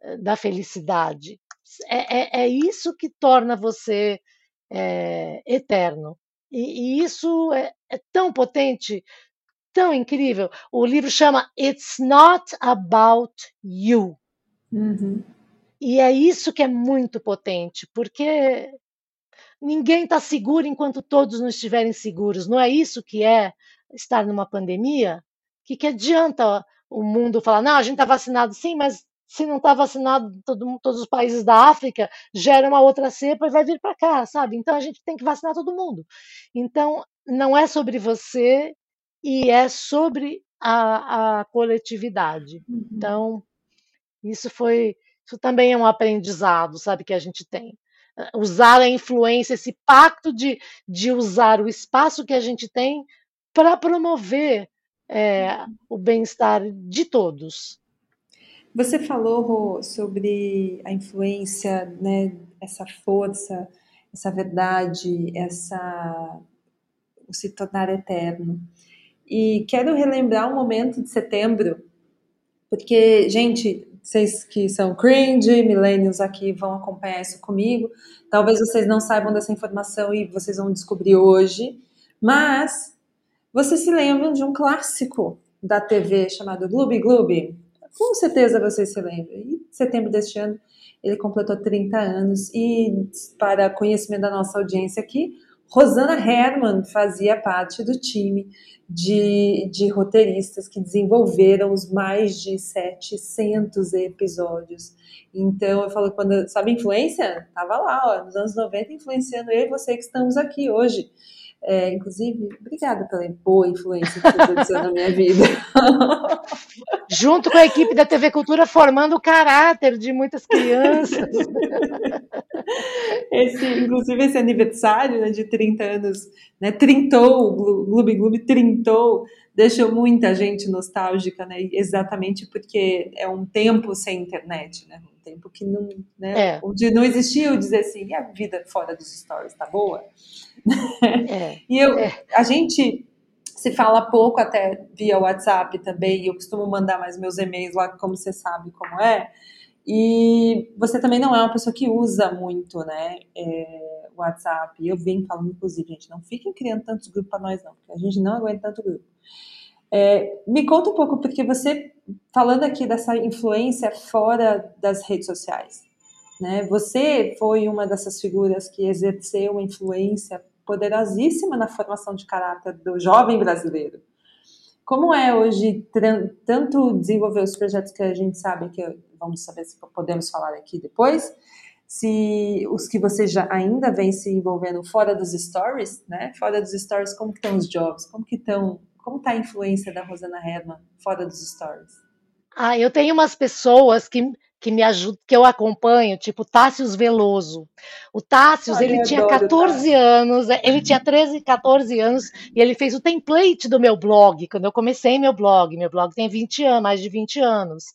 eh, da felicidade. É, é, é, isso que torna você é, eterno. E, e isso é, é, tão potente, tão incrível. O livro chama It's Not About You. Uhum. E é isso que é muito potente, porque ninguém está seguro enquanto todos não estiverem seguros. Não é isso que é estar numa pandemia? Que que adianta o mundo falar, não, a gente está vacinado sim, mas se não está vacinado todo, todos os países da África, gera uma outra cepa e vai vir para cá, sabe? Então a gente tem que vacinar todo mundo. Então não é sobre você e é sobre a, a coletividade. Uhum. Então isso foi, isso também é um aprendizado, sabe, que a gente tem usar a influência, esse pacto de, de usar o espaço que a gente tem para promover é, o bem-estar de todos. Você falou, Rô, sobre a influência, né, essa força, essa verdade, essa o se tornar eterno. E quero relembrar um momento de setembro, porque, gente, vocês que são cringe, millennials aqui vão acompanhar isso comigo. Talvez vocês não saibam dessa informação e vocês vão descobrir hoje. Mas vocês se lembram de um clássico da TV chamado Gloob Gloob? Com certeza vocês se lembram. Em setembro deste ano ele completou 30 anos e para conhecimento da nossa audiência aqui, Rosana Herman fazia parte do time de, de roteiristas que desenvolveram os mais de 700 episódios. Então, eu falo, quando, sabe, influência? Tava lá, ó, nos anos 90, influenciando eu e você que estamos aqui hoje. É, inclusive, obrigada pela boa influência que você na minha vida. Junto com a equipe da TV Cultura, formando o caráter de muitas crianças. Esse, inclusive, esse aniversário né, de 30 anos, né, trintou, o Gloob Gloob trintou, deixou muita gente nostálgica, né, exatamente porque é um tempo sem internet, né, um tempo que não, né, é. onde não existia o dizer assim, e a vida fora dos stories, tá boa? É. e eu, é. a gente se fala pouco até via WhatsApp também, e eu costumo mandar mais meus e-mails lá, como você sabe como é, e você também não é uma pessoa que usa muito, né, é, WhatsApp. Eu venho falando, inclusive, gente, não fiquem criando tantos grupos para nós, não, porque a gente não aguenta tanto grupo. É, me conta um pouco, porque você, falando aqui dessa influência fora das redes sociais, né, você foi uma dessas figuras que exerceu uma influência poderosíssima na formação de caráter do jovem brasileiro. Como é hoje tanto desenvolver os projetos que a gente sabe que vamos saber se podemos falar aqui depois, se os que você já ainda vem se envolvendo fora dos stories, né? Fora dos stories, como que estão os jobs? Como que estão? Como está a influência da Rosana Herman fora dos stories? Ah, eu tenho umas pessoas que que me ajuda, que eu acompanho, tipo Tássius Veloso. O Tássius, ele tinha 14 anos, é, ele tinha 13, 14 anos, e ele fez o template do meu blog, quando eu comecei meu blog. Meu blog tem 20 anos, mais de 20 anos.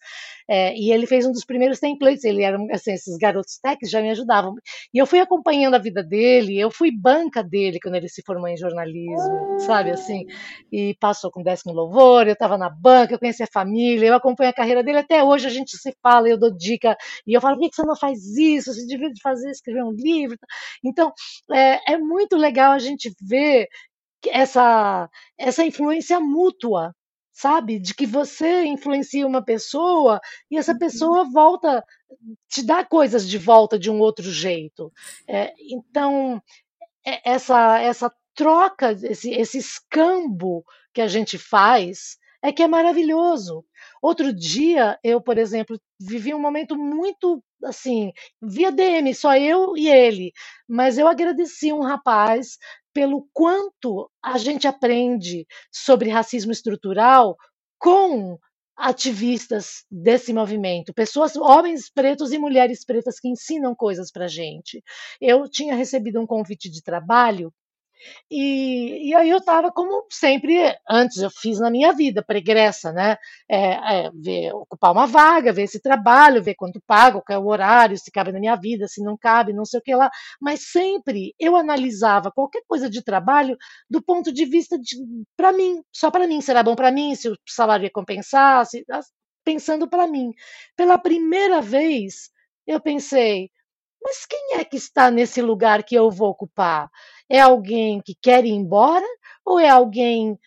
É, e ele fez um dos primeiros templates, ele era, assim, esses garotos techs já me ajudavam. E eu fui acompanhando a vida dele, eu fui banca dele quando ele se formou em jornalismo, sabe, assim, e passou com décimo louvor, eu estava na banca, eu conheci a família, eu acompanho a carreira dele, até hoje a gente se fala, eu dou dica, e eu falo, por que você não faz isso? Você devia fazer, escrever um livro. Então, é, é muito legal a gente ver essa, essa influência mútua, sabe? De que você influencia uma pessoa e essa uhum. pessoa volta, te dá coisas de volta de um outro jeito. É, então, é, essa, essa troca, esse, esse escambo que a gente faz é que é maravilhoso. Outro dia, eu, por exemplo, vivi um momento muito assim, via DM, só eu e ele, mas eu agradeci um rapaz pelo quanto a gente aprende sobre racismo estrutural com ativistas desse movimento, pessoas, homens pretos e mulheres pretas que ensinam coisas para gente. Eu tinha recebido um convite de trabalho e, e aí eu estava, como sempre, antes eu fiz na minha vida, pregressa, né? É, é, ver, ocupar uma vaga, ver esse trabalho, ver quanto pago, qual é o horário, se cabe na minha vida, se não cabe, não sei o que lá. Mas sempre eu analisava qualquer coisa de trabalho do ponto de vista de, para mim, só para mim, será bom para mim, se o salário ia compensar, se, pensando para mim. Pela primeira vez, eu pensei, mas quem é que está nesse lugar que eu vou ocupar? É alguém que quer ir embora ou é alguém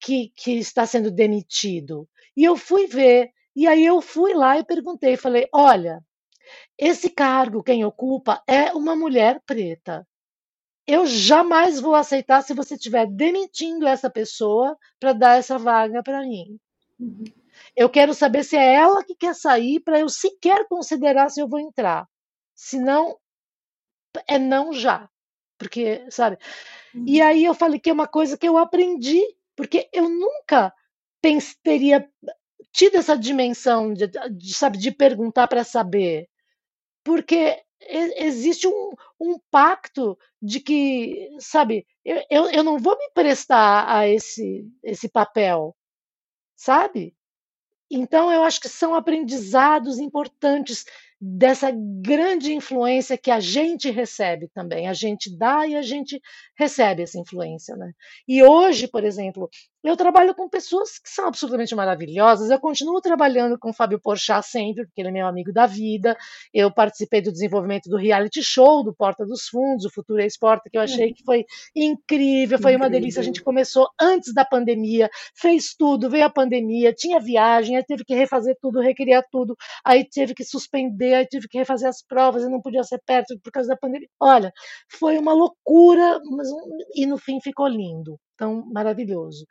que, que está sendo demitido? E eu fui ver, e aí eu fui lá e perguntei, falei, olha, esse cargo quem ocupa é uma mulher preta. Eu jamais vou aceitar se você estiver demitindo essa pessoa para dar essa vaga para mim. Uhum. Eu quero saber se é ela que quer sair para eu sequer considerar se eu vou entrar. Se não, é não já. Porque, sabe? Uhum. E aí eu falei que é uma coisa que eu aprendi, porque eu nunca pens, teria tido essa dimensão de, de sabe, de perguntar para saber. Porque existe um, um pacto de que, sabe, eu, eu não vou me prestar a esse, esse papel, sabe? Então, eu acho que são aprendizados importantes dessa grande influência que a gente recebe também. A gente dá e a gente recebe essa influência. Né? E hoje, por exemplo, eu trabalho com pessoas que são absolutamente maravilhosas. Eu continuo trabalhando com o Fábio Porchat sempre, porque ele é meu amigo da vida. Eu participei do desenvolvimento do reality show do Porta dos Fundos, o Futuro Esporte, que eu achei que foi incrível, foi incrível. uma delícia. A gente começou antes da pandemia, fez tudo, veio a pandemia, tinha viagem, aí teve que refazer tudo, recriar tudo, aí teve que suspender, aí teve que refazer as provas e não podia ser perto por causa da pandemia. Olha, foi uma loucura, mas, e no fim ficou lindo tão maravilhoso.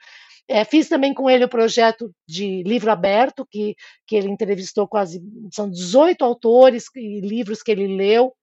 É, fiz também com ele o projeto de livro aberto, que, que ele entrevistou quase, são 18 autores e livros que ele leu,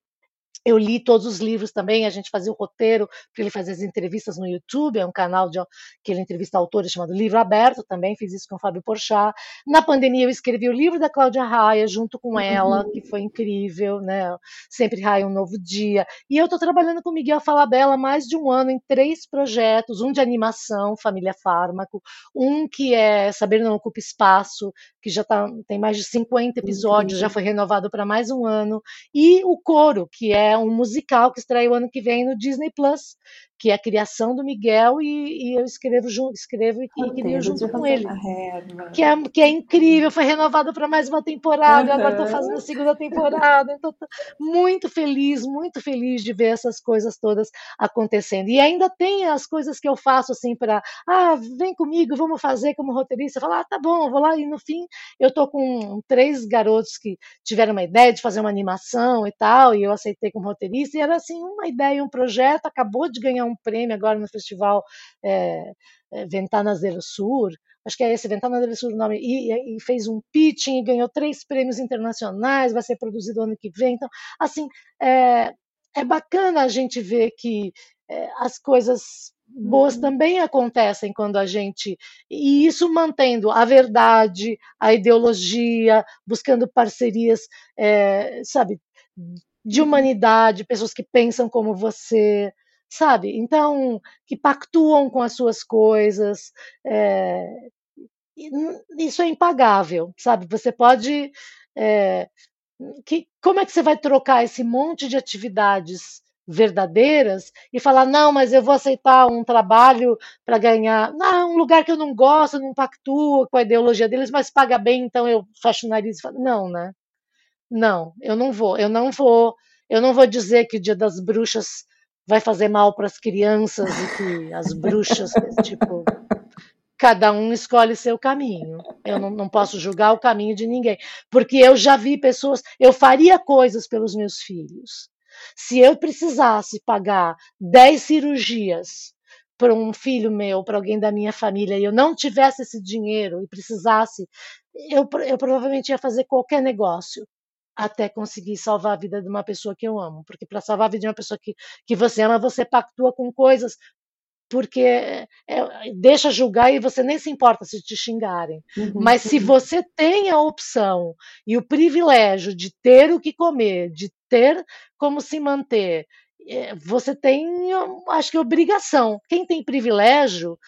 eu li todos os livros também, a gente fazia o roteiro, porque ele fazia as entrevistas no YouTube, é um canal de, que ele entrevista autores chamado Livro Aberto, também fiz isso com o Fábio Porchat. Na pandemia eu escrevi o livro da Cláudia Raia junto com ela, uhum. que foi incrível, né? Sempre Raia um novo dia. E eu estou trabalhando com Miguel Falabella há mais de um ano em três projetos, um de animação, Família Fármaco, um que é Saber Não Ocupa Espaço, que já tá, tem mais de 50 episódios, uhum. já foi renovado para mais um ano, e o Coro, que é um musical que estreia o ano que vem no Disney Plus, que é a criação do Miguel e, e eu escrevo junto, escrevo e, e crio junto com ele. Que é, que é incrível, foi renovado para mais uma temporada, uhum. agora estou fazendo a segunda temporada, então muito feliz, muito feliz de ver essas coisas todas acontecendo. E ainda tem as coisas que eu faço assim para, ah, vem comigo, vamos fazer como roteirista, falar, ah, tá bom, vou lá e no fim eu tô com três garotos que tiveram uma ideia de fazer uma animação e tal, e eu aceitei como roteirista, e era assim uma ideia, um projeto, acabou de ganhar um prêmio agora no festival é, Ventanas del Sur, acho que é esse, Ventanas del Sur o nome, e, e, fez um pitching e ganhou três prêmios internacionais, vai ser produzido ano que vem. Então, assim, é, é bacana a gente ver que é, as coisas boas uhum. também acontecem quando a gente. E isso mantendo a verdade, a ideologia, buscando parcerias, é, sabe, de humanidade, pessoas que pensam como você, sabe? Então, que pactuam com as suas coisas. É, isso é impagável, sabe? Você pode. É, que, como é que você vai trocar esse monte de atividades verdadeiras e falar não, mas eu vou aceitar um trabalho para ganhar, não, um lugar que eu não gosto, não pactuo com a ideologia deles, mas paga bem, então eu fecho o nariz e falo, não, né? Não, eu não vou, eu não vou, eu não vou dizer que o Dia das Bruxas vai fazer mal para as crianças e que as bruxas, tipo, cada um escolhe seu caminho. Eu não, não, posso julgar o caminho de ninguém, porque eu já vi pessoas, eu faria coisas pelos meus filhos. Se eu precisasse pagar 10 cirurgias para um filho meu, para alguém da minha família, e eu não tivesse esse dinheiro e precisasse, eu, eu provavelmente ia fazer qualquer negócio até conseguir salvar a vida de uma pessoa que eu amo. Porque para salvar a vida de uma pessoa que, que você ama, você pactua com coisas porque é, deixa julgar e você nem se importa se te xingarem. Uhum. Mas se você tem a opção e o privilégio de ter o que comer, de ter como se manter, é, você tem, acho que, obrigação. Quem tem privilégio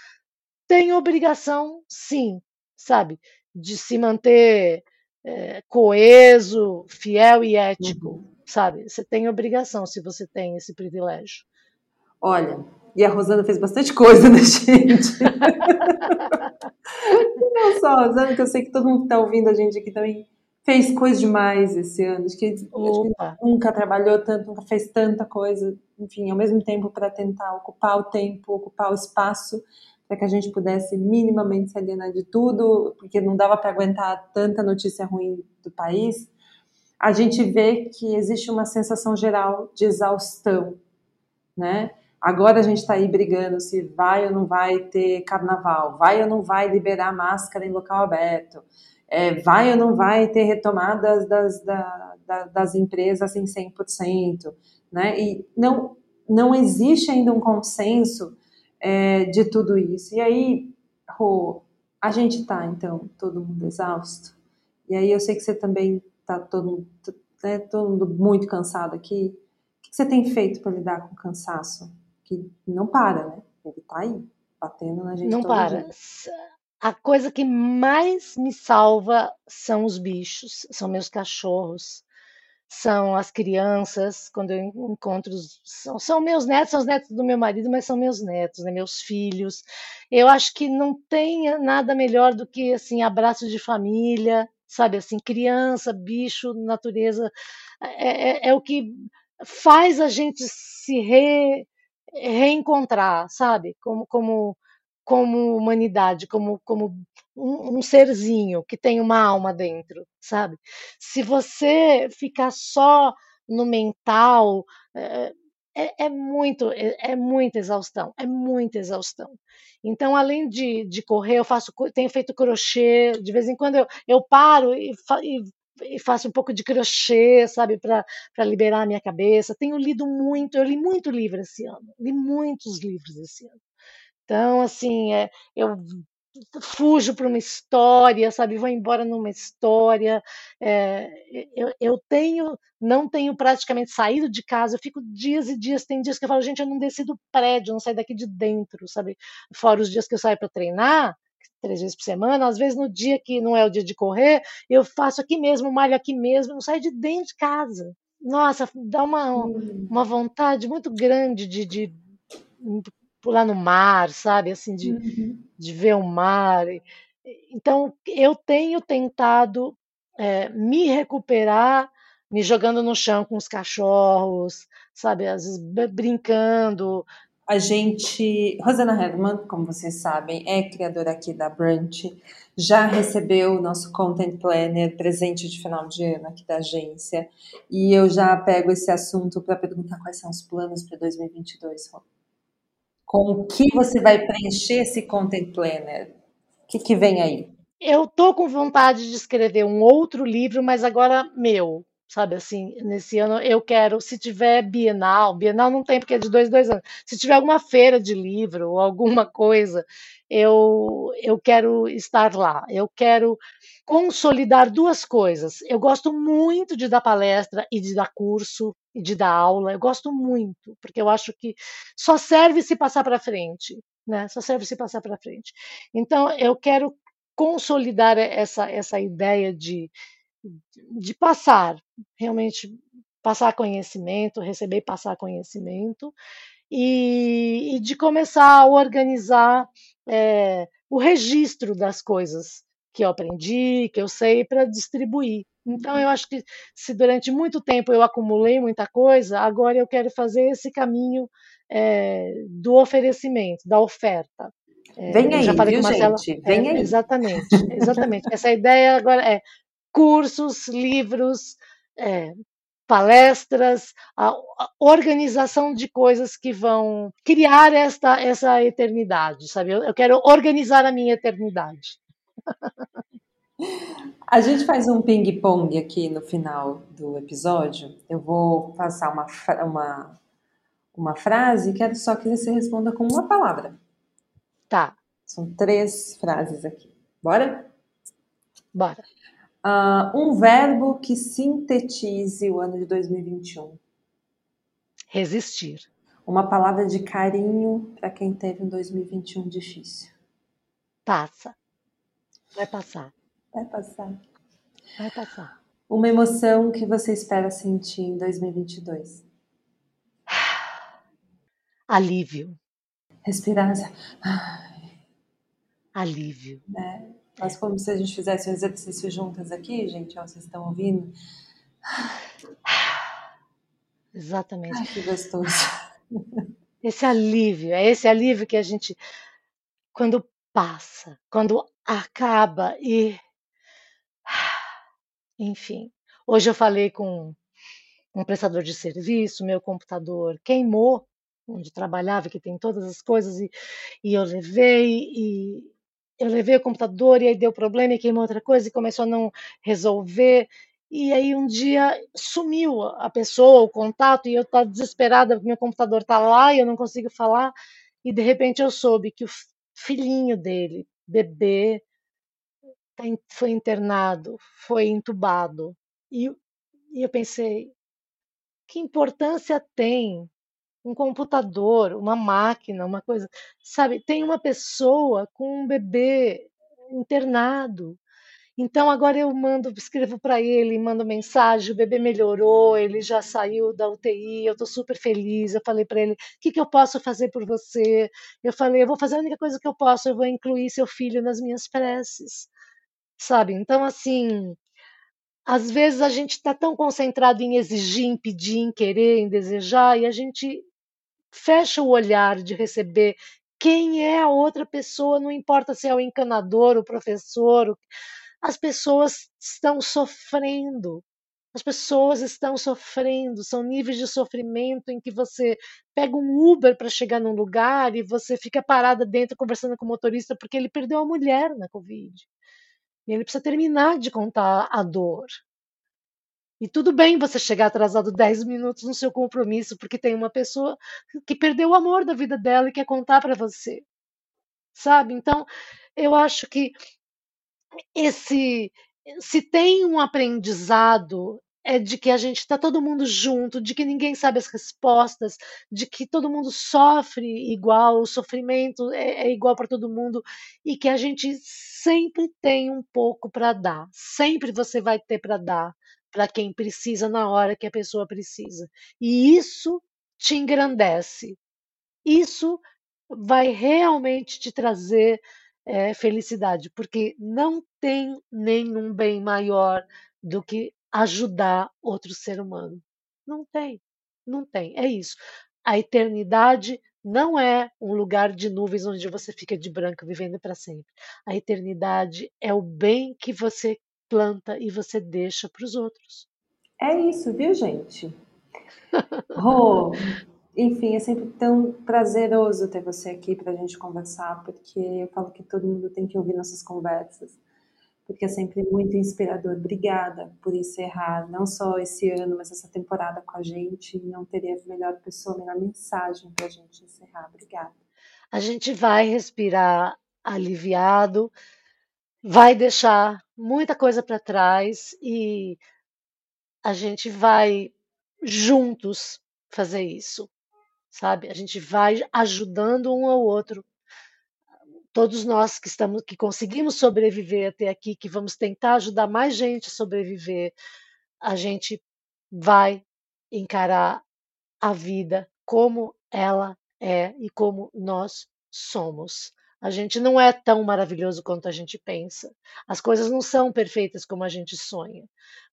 tem obrigação, sim, sabe, de se manter é, coeso, fiel e ético, uhum. sabe? Você tem obrigação se você tem esse privilégio. Olha, e a Rosana fez bastante coisa, né, gente? Não só a Rosana, que eu sei que todo mundo que está ouvindo a gente aqui também fez coisa demais esse ano. Acho que, acho que nunca trabalhou tanto, nunca fez tanta coisa. Enfim, ao mesmo tempo para tentar ocupar o tempo, ocupar o espaço para que a gente pudesse minimamente se alienar de tudo, porque não dava para aguentar tanta notícia ruim do país, a gente vê que existe uma sensação geral de exaustão, né? Agora a gente está aí brigando se vai ou não vai ter carnaval, vai ou não vai liberar máscara em local aberto, é, vai ou não vai ter retomadas das, da, da, das empresas em 100%, né? E não, não existe ainda um consenso é, de tudo isso. E aí, Rô, a gente tá, então, todo mundo exausto. E aí eu sei que você também tá todo, né, todo mundo muito cansado aqui. O que você tem feito para lidar com o cansaço? Que não para, né? Ele tá aí, batendo na gente. Não para. Dia. A coisa que mais me salva são os bichos, são meus cachorros. São as crianças, quando eu encontro, são, são, meus netos, são os netos do meu marido, mas são meus netos, né, meus filhos. Eu acho que não tem nada melhor do que assim abraço de família, sabe assim, criança, bicho, natureza, é, é, é o que faz a gente se re, reencontrar, sabe? Como, como, como humanidade, como, como um, um, serzinho que tem uma alma dentro, sabe? Se você ficar só no mental, é, é, é muito, é, é, muita exaustão, é muita exaustão. Então, além de, de correr, eu faço, tenho feito crochê, de vez em quando eu, eu paro e, e e faço um pouco de crochê, sabe, para liberar a minha cabeça. Tenho lido muito, eu li muito livro esse ano, li muitos livros esse ano. Então, assim, é, eu fujo para uma história, sabe, vou embora numa história. É, eu, eu tenho, não tenho praticamente saído de casa, eu fico dias e dias, tem dias que eu falo, gente, eu não desci do prédio, eu não saio daqui de dentro, sabe, fora os dias que eu saio para treinar, três vezes por semana. Às vezes, no dia que não é o dia de correr, eu faço aqui mesmo, malho aqui mesmo, não saio de dentro de casa. Nossa, dá uma, hum. uma vontade muito grande de, de pular no mar, sabe? Assim, de, uhum. de ver o mar. Então, eu tenho tentado é, me recuperar, me jogando no chão com os cachorros, sabe? Às vezes brincando, a gente, Rosana Herman, como vocês sabem, é criadora aqui da Brunch, já recebeu o nosso Content Planner, presente de final de ano aqui da agência, e eu já pego esse assunto para perguntar quais são os planos para 2022, Com o que você vai preencher esse Content Planner? O que, que vem aí? Eu tô com vontade de escrever um outro livro, mas agora meu, sabe assim, nesse ano eu quero, se tiver Bienal, Bienal não tem porque é de dois, dois anos, se tiver alguma feira de livro ou alguma coisa, eu, eu quero estar lá, eu quero consolidar duas coisas, eu gosto muito de dar palestra e de dar curso e de dar aula, eu gosto muito, porque eu acho que só serve se passar para frente, né, só serve se passar para frente, então eu quero consolidar essa, essa ideia de de passar, realmente passar conhecimento, receber e passar conhecimento, e, e de começar a organizar é, o registro das coisas que eu aprendi, que eu sei, para distribuir. Então, eu acho que se durante muito tempo eu acumulei muita coisa, agora eu quero fazer esse caminho é, do oferecimento, da oferta. É, Vem aí, já falei viu, com Marcela, gente? Vem é, aí. Exatamente, exatamente. Essa ideia agora é cursos, livros, é, palestras, a, a, organização de coisas que vão criar esta essa eternidade, sabe? Eu, eu quero organizar a minha eternidade. A gente faz um ping-pong aqui no final do episódio. Eu vou passar uma, uma, uma frase e quero só que você responda com uma palavra. Tá. São três frases aqui. Bora? Bora. Uh, um verbo que sintetize o ano de 2021. Resistir. Uma palavra de carinho para quem teve um 2021 difícil. Passa. Vai passar. Vai passar. Vai passar. Uma emoção que você espera sentir em 2022. Alívio. Respirar. Alívio. É. Mas como se a gente fizesse um exercício juntas aqui, gente, ó, vocês estão ouvindo? Exatamente. Ai, que gostoso. Esse alívio, é esse alívio que a gente, quando passa, quando acaba e. Enfim. Hoje eu falei com um prestador de serviço, meu computador queimou, onde trabalhava, que tem todas as coisas, e, e eu levei e eu levei o computador e aí deu problema e queimou outra coisa e começou a não resolver. E aí um dia sumiu a pessoa, o contato, e eu estava desesperada, meu computador está lá e eu não consigo falar. E de repente eu soube que o filhinho dele, bebê, tá foi internado, foi entubado. E, e eu pensei, que importância tem um computador, uma máquina, uma coisa, sabe? Tem uma pessoa com um bebê internado. Então agora eu mando, escrevo para ele, mando mensagem, o bebê melhorou, ele já saiu da UTI, eu estou super feliz. Eu falei para ele, o que, que eu posso fazer por você? Eu falei, eu vou fazer a única coisa que eu posso, eu vou incluir seu filho nas minhas preces, sabe? Então assim, às vezes a gente está tão concentrado em exigir, em pedir, em querer, em desejar, e a gente fecha o olhar de receber quem é a outra pessoa, não importa se é o encanador, o professor, as pessoas estão sofrendo. As pessoas estão sofrendo, são níveis de sofrimento em que você pega um Uber para chegar num lugar e você fica parada dentro conversando com o motorista porque ele perdeu a mulher na Covid. E ele precisa terminar de contar a dor. E tudo bem você chegar atrasado 10 minutos no seu compromisso porque tem uma pessoa que perdeu o amor da vida dela e quer contar para você. Sabe? Então, eu acho que esse se tem um aprendizado é de que a gente está todo mundo junto, de que ninguém sabe as respostas, de que todo mundo sofre igual, o sofrimento é, é igual para todo mundo e que a gente sempre tem um pouco para dar, sempre você vai ter para dar para quem precisa na hora que a pessoa precisa. E isso te engrandece, isso vai realmente te trazer é, felicidade, porque não tem nenhum bem maior do que ajudar outro ser humano. Não tem, não tem. É isso. A eternidade não é um lugar de nuvens onde você fica de branco vivendo para sempre. A eternidade é o bem que você planta e você deixa para os outros. É isso, viu, gente? Rô, enfim, é sempre tão prazeroso ter você aqui para a gente conversar, porque eu falo que todo mundo tem que ouvir nossas conversas, porque é sempre muito inspirador. Obrigada por encerrar não só esse ano, mas essa temporada com a gente. Não teria melhor pessoa, melhor mensagem para a gente encerrar. Obrigada. A gente vai respirar aliviado, vai deixar muita coisa para trás e a gente vai juntos fazer isso sabe? A gente vai ajudando um ao outro. Todos nós que estamos, que conseguimos sobreviver até aqui, que vamos tentar ajudar mais gente a sobreviver, a gente vai encarar a vida como ela é e como nós somos. A gente não é tão maravilhoso quanto a gente pensa. As coisas não são perfeitas como a gente sonha,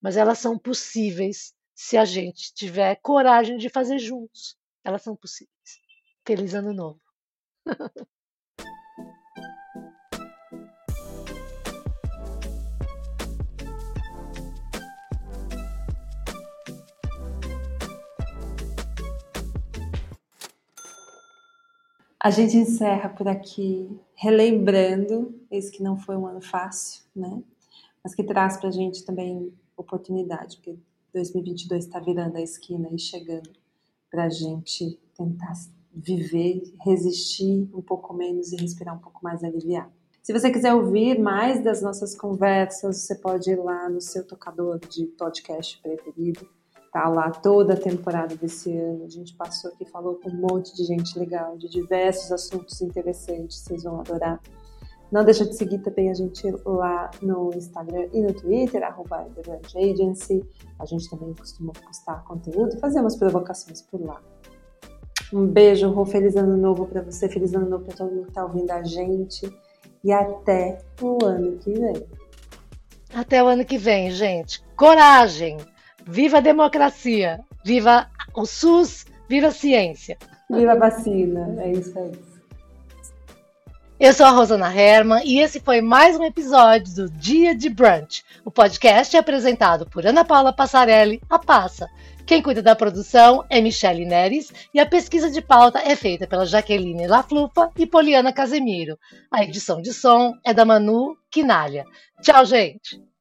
mas elas são possíveis se a gente tiver coragem de fazer juntos. Elas são possíveis. Feliz Ano Novo. A gente encerra por aqui, relembrando esse que não foi um ano fácil, né? Mas que traz para a gente também oportunidade, porque 2022 está virando a esquina e chegando para a gente tentar viver, resistir um pouco menos e respirar um pouco mais aliviado. Se você quiser ouvir mais das nossas conversas, você pode ir lá no seu tocador de podcast preferido. Tá lá toda a temporada desse ano. A gente passou aqui, falou com um monte de gente legal, de diversos assuntos interessantes, vocês vão adorar. Não deixa de seguir também a gente lá no Instagram e no Twitter, arroba Agency. A gente também costuma postar conteúdo e fazer umas provocações por lá. Um beijo, Rô, feliz ano novo para você, feliz ano novo para todo mundo que tá ouvindo a gente. E até o ano que vem. Até o ano que vem, gente. Coragem! Viva a democracia! Viva o SUS! Viva a ciência! Viva a vacina! É isso aí. Eu sou a Rosana Herman e esse foi mais um episódio do Dia de Brunch. O podcast é apresentado por Ana Paula Passarelli, a Passa. Quem cuida da produção é Michele Neres e a pesquisa de pauta é feita pela Jaqueline Laflufa e Poliana Casemiro. A edição de som é da Manu Quinalha. Tchau, gente!